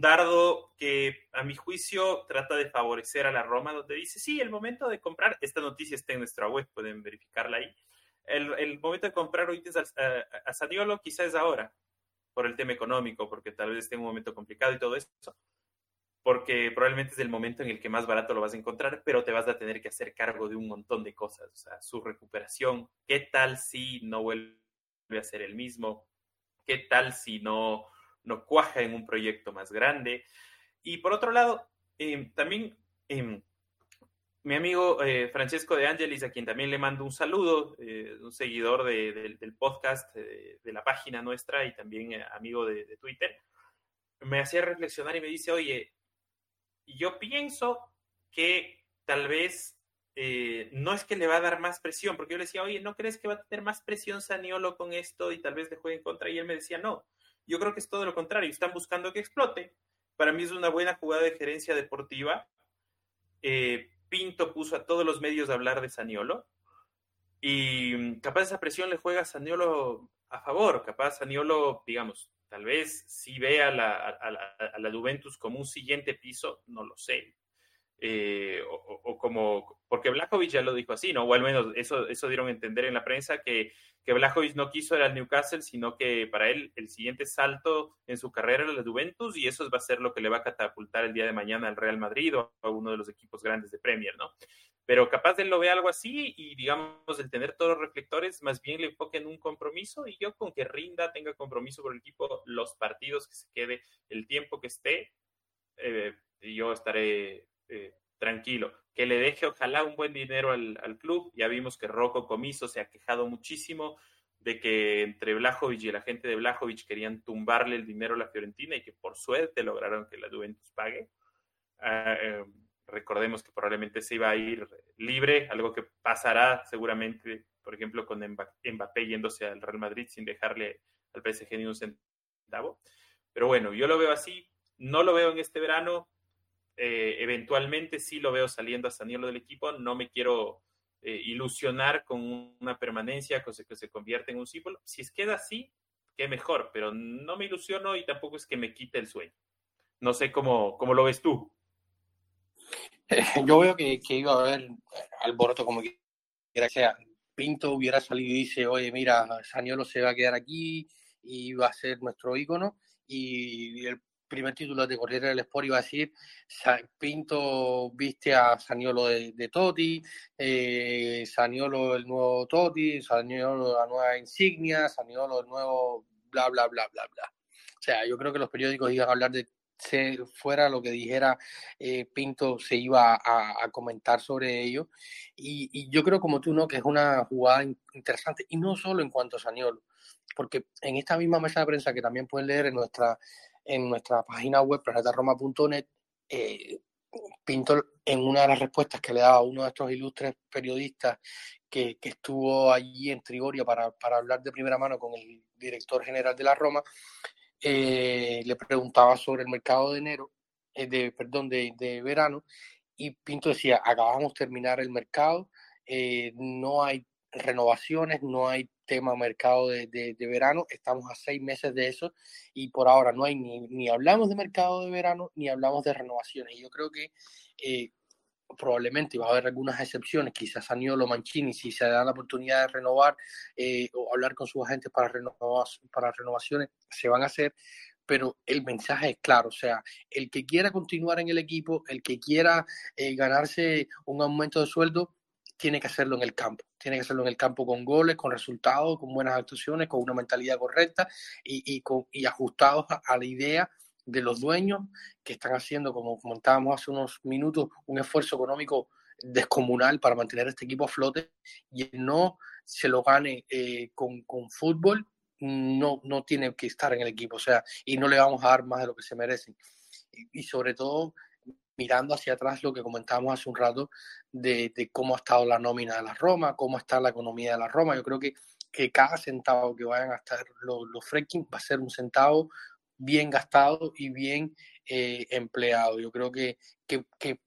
dardo que a mi juicio trata de favorecer a la Roma, donde dice, sí, el momento de comprar, esta noticia está en nuestra web, pueden verificarla ahí, el, momento de comprar hoy a, a Saniolo quizás es ahora, por el tema económico, porque tal vez esté en un momento complicado y todo eso, porque probablemente es el momento en el que más barato lo vas a encontrar, pero te vas a tener que hacer cargo de un montón de cosas, o sea, su recuperación, qué tal si no vuelve a ser el mismo, qué tal si no, no cuaja en un proyecto más grande. Y por otro lado, em, también em, mi amigo eh, Francesco de Angelis, a quien también le mando un saludo, eh, un seguidor del podcast, eh, de la página nuestra y también amigo de Twitter, me hacía reflexionar y me dice, oye, yo pienso que tal vez eh, no es que le va a dar más presión, porque yo le decía, oye, ¿no crees que va a tener más presión Saniolo con esto y tal vez le juegue en contra? Y él me decía, no, yo creo que es todo lo contrario, están buscando que explote. Para mí es una buena jugada de gerencia deportiva. Eh, Pinto puso a todos los medios a hablar de Saniolo y mm, capaz esa presión le juega a Saniolo a favor, capaz Saniolo, digamos, Tal vez si ve a la, a, la, Juventus como un siguiente piso, no lo sé. Eh, o, como, porque Blajovic ya lo dijo así, ¿no? O al menos eso, eso dieron a entender en la prensa que, que Blajovic no quiso ir al Newcastle, sino que para él el siguiente salto en su carrera era la Juventus y eso va a ser lo que le va a catapultar el día de mañana al Real Madrid o a uno de los equipos grandes de Premier, ¿no? Pero capaz él lo ve algo así y digamos el tener todos los reflectores más bien le enfoque en un compromiso y yo con que rinda, tenga compromiso por el equipo, los partidos que se quede, el tiempo que esté, eh, yo estaré eh, tranquilo. Que le deje ojalá un buen dinero al, al, club. Ya vimos que Rocco Comiso se ha quejado muchísimo de que entre Blajovic y la gente de Blajovic querían tumbarle el dinero a la Fiorentina y que por suerte lograron que la Juventus pague. Ah, eh, recordemos que probablemente se iba a ir libre, algo que pasará seguramente, por ejemplo, con Mbappé yéndose al Real Madrid sin dejarle al PSG ni un centavo. Pero bueno, yo lo veo así, no lo veo en este verano, eh, eventualmente sí lo veo saliendo a Saniolo del equipo, no me quiero eh, ilusionar con una permanencia se, que se convierte en un símbolo. Si es queda así, qué mejor, pero no me ilusiono y tampoco es que me quite el sueño. No sé cómo, cómo lo ves tú. yo veo que, iba a haber alboroto como quiera sea. Pinto hubiera salido y dice, oye, mira, Saniolo se va a quedar aquí y va a ser nuestro ícono. Y el primer título de Corriere del Sport iba a decir, Pinto viste a Saniolo de, de Totti, eh, Saniolo el nuevo Totti, Saniolo la nueva insignia, Saniolo el nuevo bla, bla, bla, bla, bla. O sea, yo creo que los periódicos iban a hablar de se fuera lo que dijera eh, Pinto, se iba a, comentar sobre ello. Y, yo creo, como tú, ¿no? que es una jugada interesante, y no solo en cuanto a Saniolo, porque en esta misma mesa de prensa que también pueden leer en nuestra, en nuestra página web, planetaroma.net, eh, Pinto, en una de las respuestas que le daba a uno de estos ilustres periodistas que, estuvo allí en Trigoria para hablar de primera mano con el director general de la Roma, eh, le preguntaba sobre el mercado de enero, eh, de, perdón, de, de, verano, y Pinto decía, acabamos de terminar el mercado, eh, no hay renovaciones, no hay tema mercado de, de, verano, estamos a seis meses de eso y por ahora no hay ni, ni hablamos de mercado de verano ni hablamos de renovaciones. Yo creo que probablemente va a haber algunas excepciones, quizás Aniolo Mancini, si se da la oportunidad de renovar eh, o hablar con sus agentes para, renovar, para renovaciones, se van a hacer, pero el mensaje es claro, o sea, el que quiera continuar en el equipo, el que quiera eh, ganarse un aumento de sueldo, tiene que hacerlo en el campo, tiene que hacerlo en el campo con goles, con resultados, con buenas actuaciones, con una mentalidad correcta y, y, con, y ajustados a la idea de los dueños que están haciendo, como comentábamos hace unos minutos, un esfuerzo económico descomunal para mantener este equipo a flote y no se lo gane eh, con, con, fútbol, no, no tiene que estar en el equipo, o sea, y no le vamos a dar más de lo que se merecen. Y, sobre todo mirando hacia atrás lo que comentábamos hace un rato de, de, cómo ha estado la nómina de la Roma, cómo está la economía de la Roma. Yo creo que, que cada centavo que vayan a estar los, los va a ser un centavo bien gastado y bien eh, empleado. Yo creo que, que,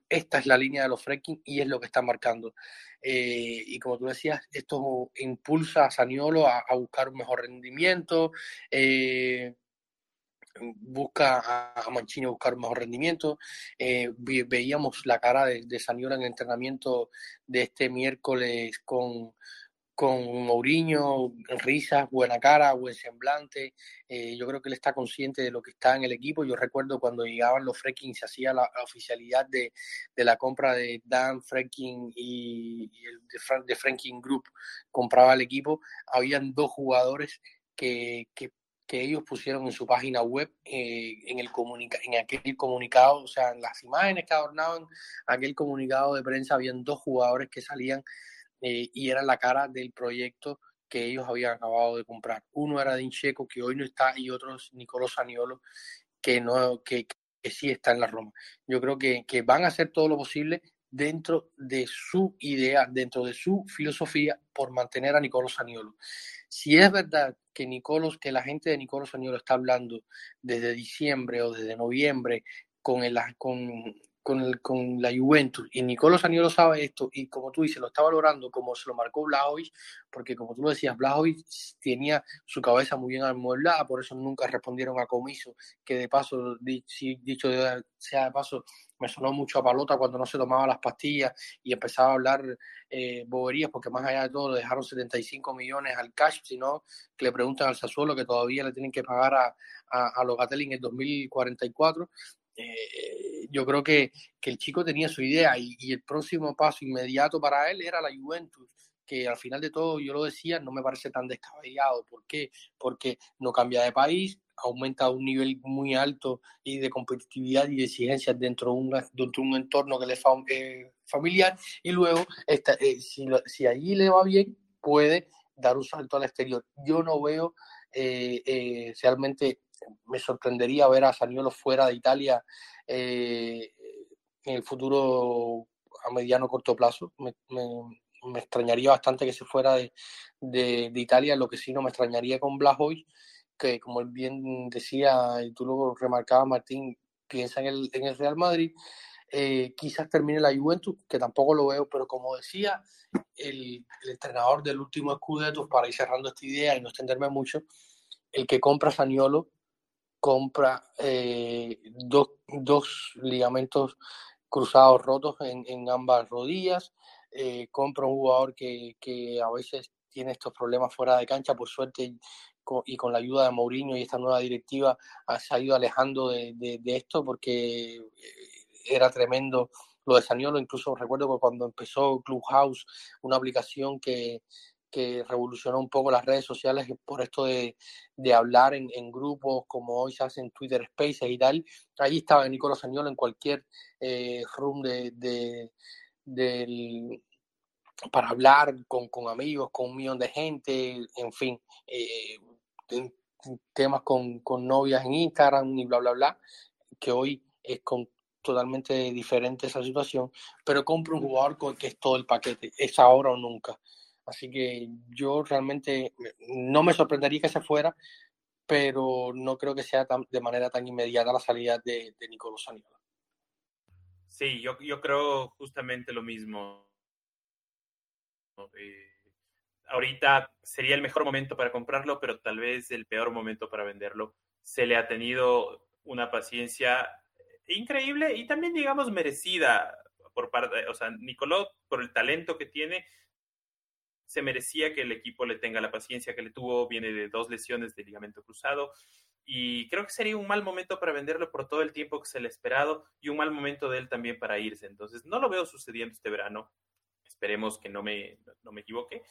esta es la línea de los fracking y es lo que está marcando. Eh, y como tú decías, esto impulsa a Saniolo a, buscar un mejor rendimiento, busca a, Mancini buscar un mejor rendimiento. veíamos la cara de, de Saniolo en el entrenamiento de este miércoles con con Mourinho, risas, buena cara, buen semblante. Eh, yo creo que él está consciente de lo que está en el equipo. Yo recuerdo cuando llegaban los Freaking, se hacía la, oficialidad de, de, la compra de Dan Freaking y, el de, Franking Group compraba el equipo. Habían dos jugadores que, que, que ellos pusieron en su página web, eh, en, el comunica en aquel comunicado, o sea, en las imágenes que adornaban aquel comunicado de prensa, habían dos jugadores que salían eh, y era la cara del proyecto que ellos habían acabado de comprar. Uno era Dincheco, que hoy no está, y otro es Nicolò Saniolo, que, no, que, que sí está en la Roma. Yo creo que, que van a hacer todo lo posible dentro de su idea, dentro de su filosofía, por mantener a Nicolò Saniolo. Si es verdad que Nicolos, que la gente de Nicolò Saniolo está hablando desde diciembre o desde noviembre con, el, con con, el, con la Juventus y Nicolo Saniolo sabe esto y como tú dices, lo está valorando como se lo marcó Blajovic, porque como tú lo decías, Blajovic tenía su cabeza muy bien amueblada, por eso nunca respondieron a Comiso, que de paso, dicho sea de paso, me sonó mucho a palota cuando no se tomaba las pastillas y empezaba a hablar eh, boberías, porque más allá de todo le dejaron 75 millones al cash, sino que le preguntan al Sassuolo que todavía le tienen que pagar a, a, a en el 2044. Eh, yo creo que, que, el chico tenía su idea y, el próximo paso inmediato para él era la Juventus, que al final de todo, yo lo decía, no me parece tan descabellado. ¿Por qué? Porque no cambia de país, aumenta a un nivel muy alto y de competitividad y de exigencias dentro de un, dentro de un entorno que le es eh, familiar y luego esta, eh, si, si allí le va bien puede dar un salto al exterior. Yo no veo eh, realmente, me sorprendería ver a Saniolo fuera de Italia en el futuro a mediano corto plazo. Me, extrañaría bastante que se fuera de, Italia, lo que sí no me extrañaría con Blajovic que como bien decía y tú lo remarcabas, Martín, piensa en el, en el Real Madrid, eh, quizás termine la Juventus, que tampoco lo veo, pero como decía el, entrenador del último Scudetto, para ir cerrando esta idea y no extenderme mucho, el que compra Saniolo compra eh, dos, dos, ligamentos cruzados rotos en, en ambas rodillas, eh, compra un jugador que, que a veces tiene estos problemas fuera de cancha, por suerte y con la ayuda de Mourinho y esta nueva directiva se ha ido alejando de, esto porque eh, era tremendo lo de Saniolo, incluso recuerdo que cuando empezó Clubhouse, una aplicación que, que revolucionó un poco las redes sociales por esto de, hablar en, grupos como hoy se hace en Twitter Spaces y tal. Ahí estaba Nicolás Saniolo en cualquier eh, room de, de, del, para hablar con, con, amigos, con un millón de gente, en fin, eh, temas con, con, novias en Instagram y bla, bla, bla, que hoy es con, totalmente diferente esa situación, pero compro un jugador con que es todo el paquete, es ahora o nunca. Así que yo realmente no me sorprendería que se fuera, pero no creo que sea de manera tan inmediata la salida de, Nicolás Saniolo. Sí, yo, yo creo justamente lo mismo. Eh, ahorita sería el mejor momento para comprarlo, pero tal vez el peor momento para venderlo. Se le ha tenido una paciencia increíble y también, digamos, merecida por parte, o sea, Nicoló, por el talento que tiene, se merecía que el equipo le tenga la paciencia que le tuvo, viene de dos lesiones de ligamento cruzado y creo que sería un mal momento para venderlo por todo el tiempo que se le ha esperado y un mal momento de él también para irse. Entonces, no lo veo sucediendo este verano. Esperemos que no me, no me equivoque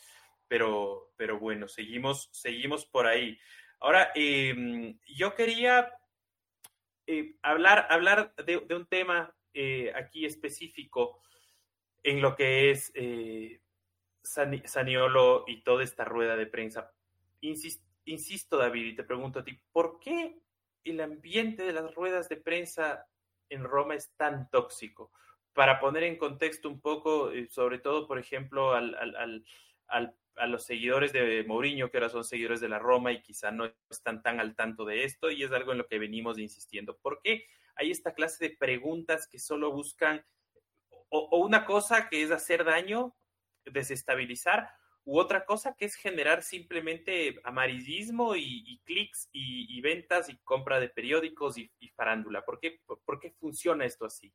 pero, pero bueno, seguimos, seguimos por ahí. Ahora, em, yo quería eh, hablar, hablar de, un tema eh, aquí específico en lo que es eh, Saniolo y toda esta rueda de prensa. insisto, David, y te pregunto a ti, ¿por qué el ambiente de las ruedas de prensa en Roma es tan tóxico? Para poner en contexto un poco, sobre todo, por ejemplo, al, al, al a los seguidores de Mourinho, que ahora son seguidores de la Roma y quizá no están tan al tanto de esto, y es algo en lo que venimos insistiendo. ¿Por qué hay esta clase de preguntas que solo buscan o, una cosa que es hacer daño, desestabilizar, u otra cosa que es generar simplemente amarillismo y, clics y, ventas y compra de periódicos y, farándula? ¿Por qué, ¿Por qué funciona esto así?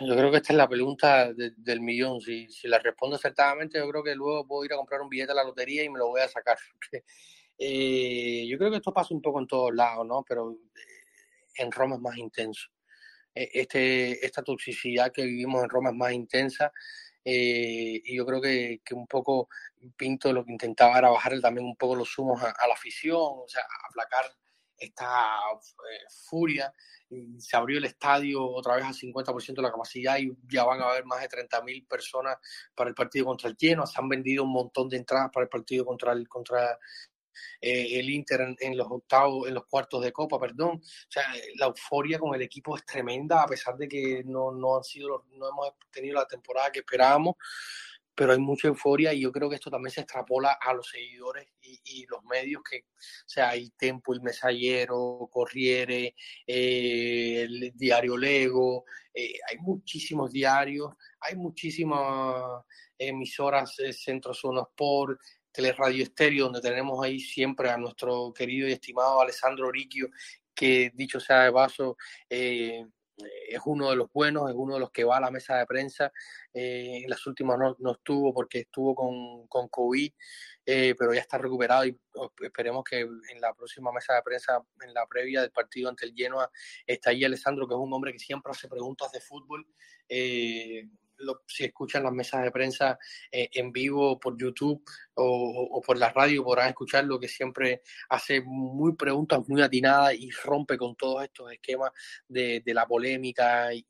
Yo creo que esta es la pregunta del millón. Si, si la respondo acertadamente, yo creo que luego puedo ir a comprar un billete a la lotería y me lo voy a sacar. Eh, yo creo que esto pasa un poco en todos lados, ¿no? Pero eh, en Roma es más intenso. E, este, esta toxicidad que vivimos en Roma es más intensa. Eh, y yo creo que, que, un poco Pinto lo que intentaba era bajar también un poco los humos a, la afición, o sea, aplacar esta furia se abrió el estadio otra vez al 50% de la capacidad y ya van a haber más de 30.000 personas para el partido contra el lleno. Se han vendido un montón de entradas para el partido contra el, contra eh, el Inter en, los octavos, en los cuartos de Copa, perdón. O sea, la euforia con el equipo es tremenda, a pesar de que no, no han sido, no hemos tenido la temporada que esperábamos pero hay mucha euforia y yo creo que esto también se extrapola a los seguidores y, los medios que, sea, hay Tempo, el Mesallero, Corriere, eh, el diario Lego, eh, hay muchísimos diarios, hay muchísimas emisoras, eh, Centro Zona Sport, Teleradio Estéreo, donde tenemos ahí siempre a nuestro querido y estimado Alessandro Ricchio, que dicho sea de paso, es uno de los buenos, es uno de los que va a la mesa de prensa. en las últimas no, no, estuvo porque estuvo con, con COVID, pero ya está recuperado y oh, esperemos que en la próxima mesa de prensa, en la previa del partido ante el Genoa, está ahí Alessandro, que es un hombre que siempre hace preguntas de fútbol. Eh, si escuchan las mesas de prensa eh, en vivo por YouTube o, por la radio, podrán escuchar lo que siempre hace muy preguntas muy atinadas y rompe con todos estos esquemas de, la polémica y,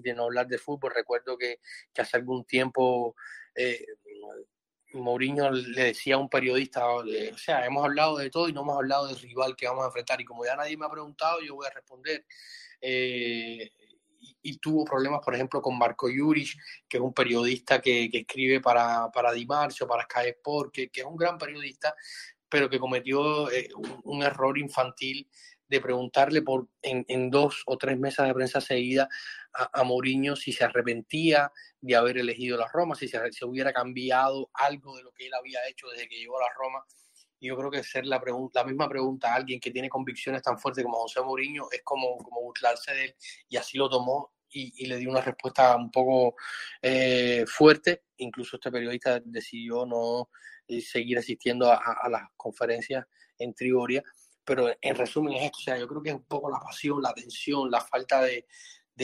de no hablar de fútbol. Recuerdo que, hace algún tiempo... Eh, Mourinho le decía a un periodista, o sea, hemos hablado de todo y no hemos hablado del rival que vamos a enfrentar. Y como ya nadie me ha preguntado, yo voy a responder. Eh, y tuvo problemas, por ejemplo, con Marco Juric, que es un periodista que, escribe para, para Dimarcio, para Sky Sport, que, es un gran periodista, pero que cometió eh, un, error infantil de preguntarle por en, dos o tres mesas de prensa seguida a, Mourinho si se arrepentía de haber elegido la Roma, si se, se, hubiera cambiado algo de lo que él había hecho desde que llegó a la Roma. Yo creo que hacer la, la misma pregunta a alguien que tiene convicciones tan fuertes como José Mourinho es como, como burlarse de él y así lo tomó y, le dio una respuesta un poco eh, fuerte. Incluso este periodista decidió no eh, seguir asistiendo a, las conferencias en Trigoria. Pero en resumen es esto, o sea, yo creo que es un poco la pasión, la tensión, la falta de,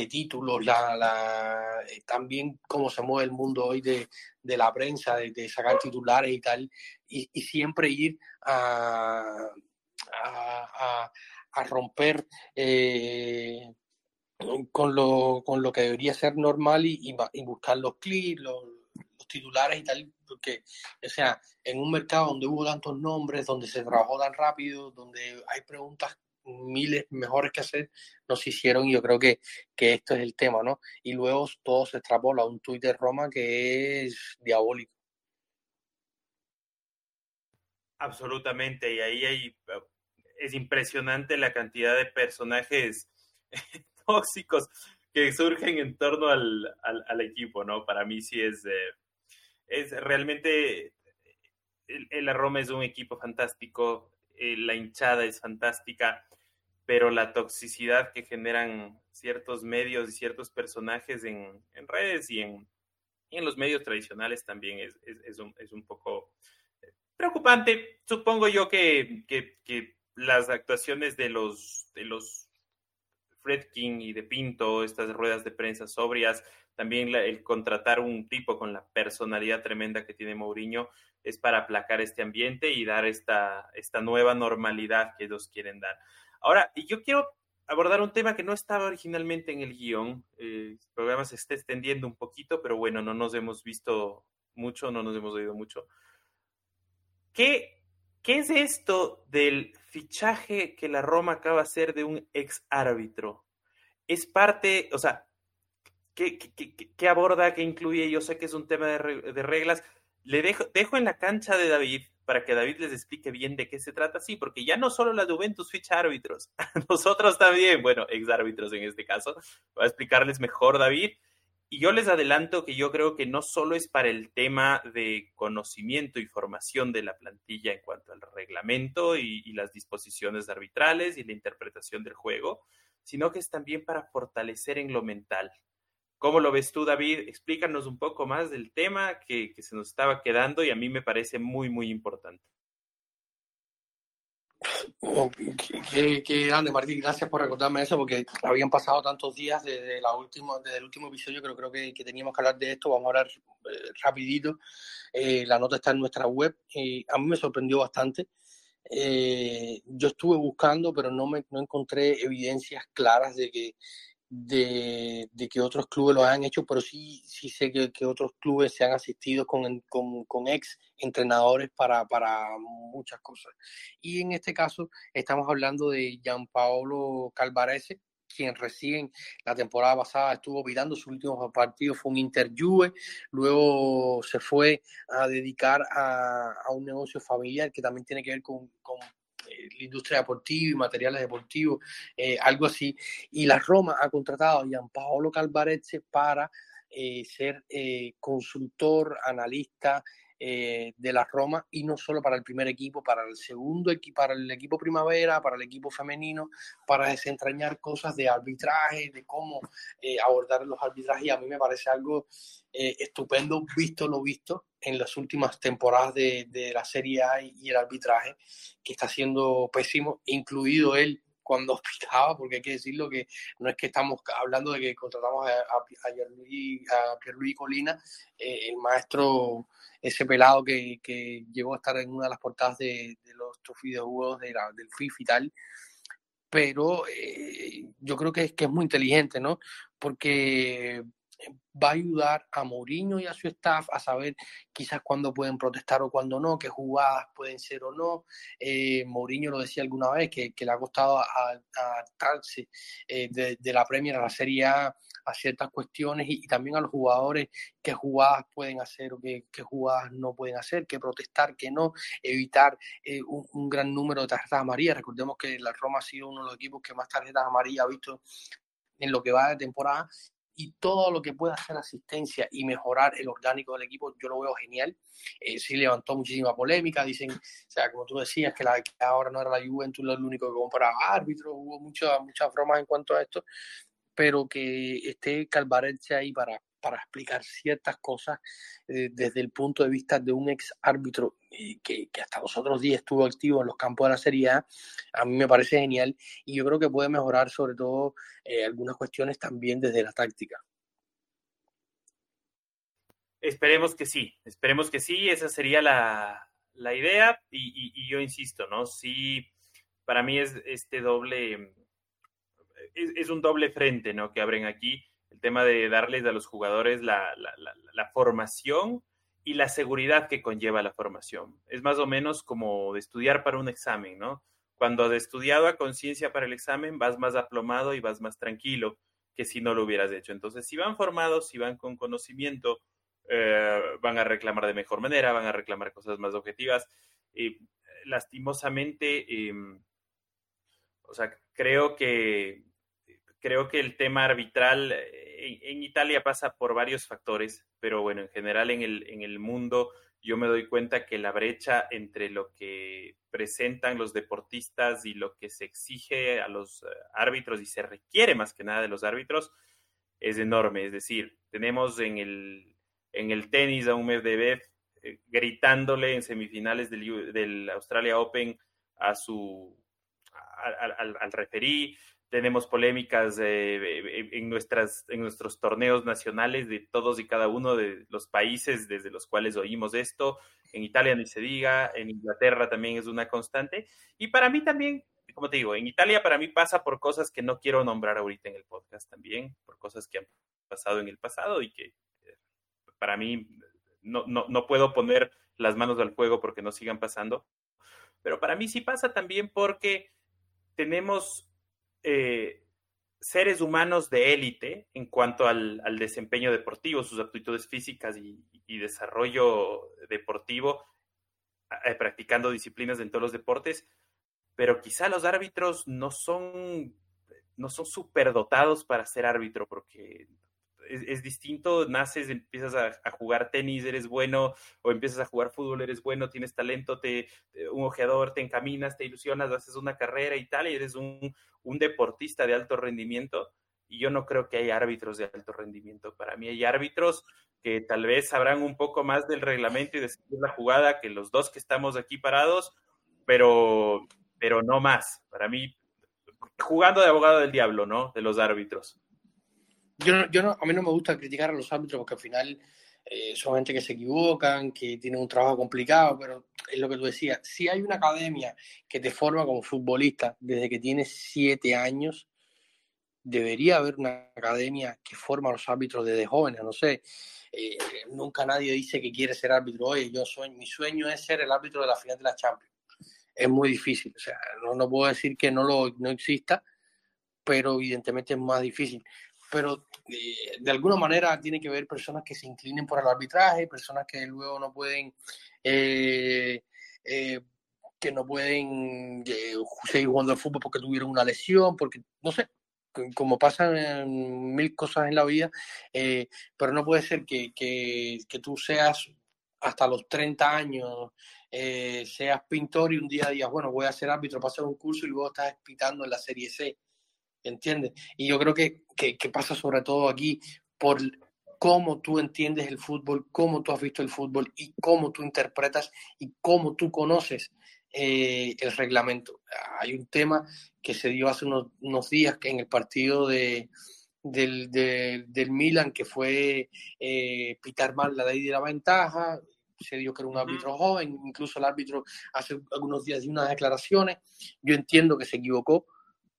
títulos, la, eh, también cómo se mueve el mundo hoy de, la prensa, de, sacar titulares y tal, y, siempre ir a, a, romper con lo, con lo que debería ser normal y, y, buscar los clics, los, titulares y tal, porque, o sea, en un mercado donde hubo tantos nombres, donde se trabajó tan rápido, donde hay preguntas miles mejores que hacer, nos hicieron y yo creo que, que esto es el tema, ¿no? Y luego todo se extrapola a un tuit de Roma que es diabólico. Absolutamente, y ahí hay, es impresionante la cantidad de personajes tóxicos que surgen en torno al, al, equipo, ¿no? Para mí sí es, eh, es realmente, el, el, es un equipo fantástico, eh, la hinchada es fantástica, pero la toxicidad que generan ciertos medios y ciertos personajes en, en redes y en, en, los medios tradicionales también es, es, es, un, es un poco eh, preocupante. Supongo yo que, que, que las actuaciones de los, de los King y de Pinto, estas ruedas de prensa sobrias, también el contratar un tipo con la personalidad tremenda que tiene Mourinho es para aplacar este ambiente y dar esta, esta nueva normalidad que ellos quieren dar. Ahora, yo quiero abordar un tema que no estaba originalmente en el guion. Eh, el programa se está extendiendo un poquito, pero bueno, no nos hemos visto mucho, no nos hemos oído mucho. ¿Qué, qué es esto del fichaje que la Roma acaba de hacer de un ex árbitro. Es parte, o sea, ¿qué, aborda, qué incluye? Yo sé que es un tema de, reglas. Le dejo, dejo en la cancha de David para que David les explique bien de qué se trata, sí, porque ya no solo la Juventus ficha árbitros, nosotros también, bueno, ex árbitros en este caso, voy a explicarles mejor David, y yo les adelanto que yo creo que no solo es para el tema de conocimiento y formación de la plantilla en cuanto al reglamento y, las disposiciones arbitrales y la interpretación del juego, sino que es también para fortalecer en lo mental. ¿Cómo lo ves tú, David? Explícanos un poco más del tema que, se nos estaba quedando y a mí me parece muy, muy importante. Oh, qué, grande, Martín. Gracias por recordarme eso, porque habían pasado tantos días desde, la última, desde el último episodio, pero creo que, teníamos que hablar de esto. Vamos a hablar eh, rapidito. Eh, la nota está en nuestra web y a mí me sorprendió bastante. Eh, yo estuve buscando, pero no, me, no encontré evidencias claras de que de, que otros clubes lo hayan hecho, pero sí, sí sé que, que otros clubes se han asistido con, con, con ex entrenadores para, para, muchas cosas. Y en este caso estamos hablando de Gianpaolo Calvarese, quien recién la temporada pasada estuvo virando su último partido fue un Inter Juve, luego se fue a dedicar a, un negocio familiar que también tiene que ver con, la industria deportiva y materiales deportivos, eh, algo así. Y la Roma ha contratado a Gianpaolo Calvarezze para eh, ser consultor, analista eh, de la Roma y no solo para el primer equipo, para el segundo equipo, para el equipo primavera, para el equipo femenino, para desentrañar cosas de arbitraje, de cómo eh, abordar los arbitrajes. Y a mí me parece algo eh, estupendo, visto lo visto en las últimas temporadas de, de la Serie A y, el arbitraje, que está siendo pésimo, incluido él cuando pitaba, porque hay que decirlo que no es que estamos hablando de que contratamos a, a, a Pierluigi, Colina, eh, el maestro, ese pelado que, que, llegó a estar en una de las portadas de, de los videojuegos de del FIFA y tal, pero eh, yo creo que que es muy inteligente, ¿no? Porque va a ayudar a Mourinho y a su staff a saber quizás cuándo pueden protestar o cuándo no, qué jugadas pueden ser o no. Eh, Mourinho lo decía alguna vez que, le ha costado adaptarse eh, de, la Premier a la Serie A a ciertas cuestiones y, también a los jugadores qué jugadas pueden hacer o qué, jugadas no pueden hacer, qué protestar, qué no, evitar eh, un, gran número de tarjetas amarillas. Recordemos que la Roma ha sido uno de los equipos que más tarjetas amarillas ha visto en lo que va de temporada y todo lo que pueda hacer asistencia y mejorar el orgánico del equipo, yo lo veo genial. Eh, sí levantó muchísima polémica, dicen, o sea, como tú decías, que, ahora no era la Juventus lo único que compraba árbitros, hubo muchas muchas bromas en cuanto a esto, pero que esté Calvarense ahí para, para explicar ciertas cosas eh, desde el punto de vista de un ex árbitro eh, que, hasta los otros días estuvo activo en los campos de la Serie A, a mí me parece genial y yo creo que puede mejorar sobre todo eh, algunas cuestiones también desde la táctica. Esperemos que sí, esperemos que sí, esa sería la, la idea y, y, yo insisto, ¿no? Sí, para mí es este doble, es, es un doble frente, ¿no? Que abren aquí el tema de darles a los jugadores la, la, formación y la seguridad que conlleva la formación. Es más o menos como de estudiar para un examen, ¿no? Cuando has estudiado a conciencia para el examen, vas más aplomado y vas más tranquilo que si no lo hubieras hecho. Entonces, si van formados, si van con conocimiento, eh, van a reclamar de mejor manera, van a reclamar cosas más objetivas. Y lastimosamente, em, o sea, creo que creo que el tema arbitral eh, en, Italia pasa por varios factores, pero bueno, en general en el, en el mundo yo me doy cuenta que la brecha entre lo que presentan los deportistas y lo que se exige a los eh, árbitros y se requiere más que nada de los árbitros es enorme. Es decir, tenemos en el, en el tenis a un Medvedev eh, gritándole en semifinales del, del Australia Open a su al, al, al referí, tenemos polémicas en, nuestras, en nuestros torneos nacionales de todos y cada uno de los países desde los cuales oímos esto. En Italia ni se diga, en Inglaterra también es una constante. Y para mí también, como te digo, en Italia para mí pasa por cosas que no quiero nombrar ahorita en el podcast también, por cosas que han pasado en el pasado y que eh, para mí no, no, no puedo poner las manos al fuego porque no sigan pasando. Pero para mí sí pasa también porque tenemos eh, seres humanos de élite en cuanto al, desempeño deportivo, sus aptitudes físicas y, desarrollo deportivo, eh, practicando disciplinas en todos los deportes, pero quizá los árbitros no son no son superdotados para ser árbitro porque es, distinto, naces, empiezas a, jugar tenis, eres bueno, o empiezas a jugar fútbol, eres bueno, tienes talento, te, un ojeador, te encaminas, te ilusionas, haces una carrera y tal, y eres un, un deportista de alto rendimiento. Y yo no creo que haya árbitros de alto rendimiento. Para mí hay árbitros que tal vez sabrán un poco más del reglamento y de la jugada que los dos que estamos aquí parados, pero, pero no más. Para mí, jugando de abogado del diablo, ¿no? De los árbitros. Yo, yo no, a mí no me gusta criticar a los árbitros porque al final eh, son gente que se equivocan, que tienen un trabajo complicado, pero es lo que tú decías. Si hay una academia que te forma como futbolista desde que tienes siete años, debería haber una academia que forma a los árbitros desde jóvenes, no sé. Eh, nunca nadie dice que quiere ser árbitro. Oye, yo mi sueño es ser el árbitro de la final de la Champions. Es muy difícil, o sea, no, no puedo decir que no lo no exista, pero evidentemente es más difícil pero eh, de alguna manera tiene que ver personas que se inclinen por el arbitraje, personas que luego no pueden, eh, eh, que no pueden seguir jugando al fútbol porque tuvieron una lesión, porque no sé, como pasan mil cosas en la vida, pero no puede ser que, que, que, tú seas hasta los 30 años eh, seas pintor y un día digas, bueno, voy a ser árbitro, pasar un curso y luego estás pitando en la Serie C, ¿entiendes? Y yo creo que, que, que pasa sobre todo aquí por cómo tú entiendes el fútbol, cómo tú has visto el fútbol y cómo tú interpretas y cómo tú conoces eh, el reglamento. Hay un tema que se dio hace unos, unos días que en el partido de, del, del Milan, que fue eh, pitar mal la ley de la ventaja, se dio que era un árbitro joven, incluso el árbitro hace algunos días dio unas declaraciones, yo entiendo que se equivocó,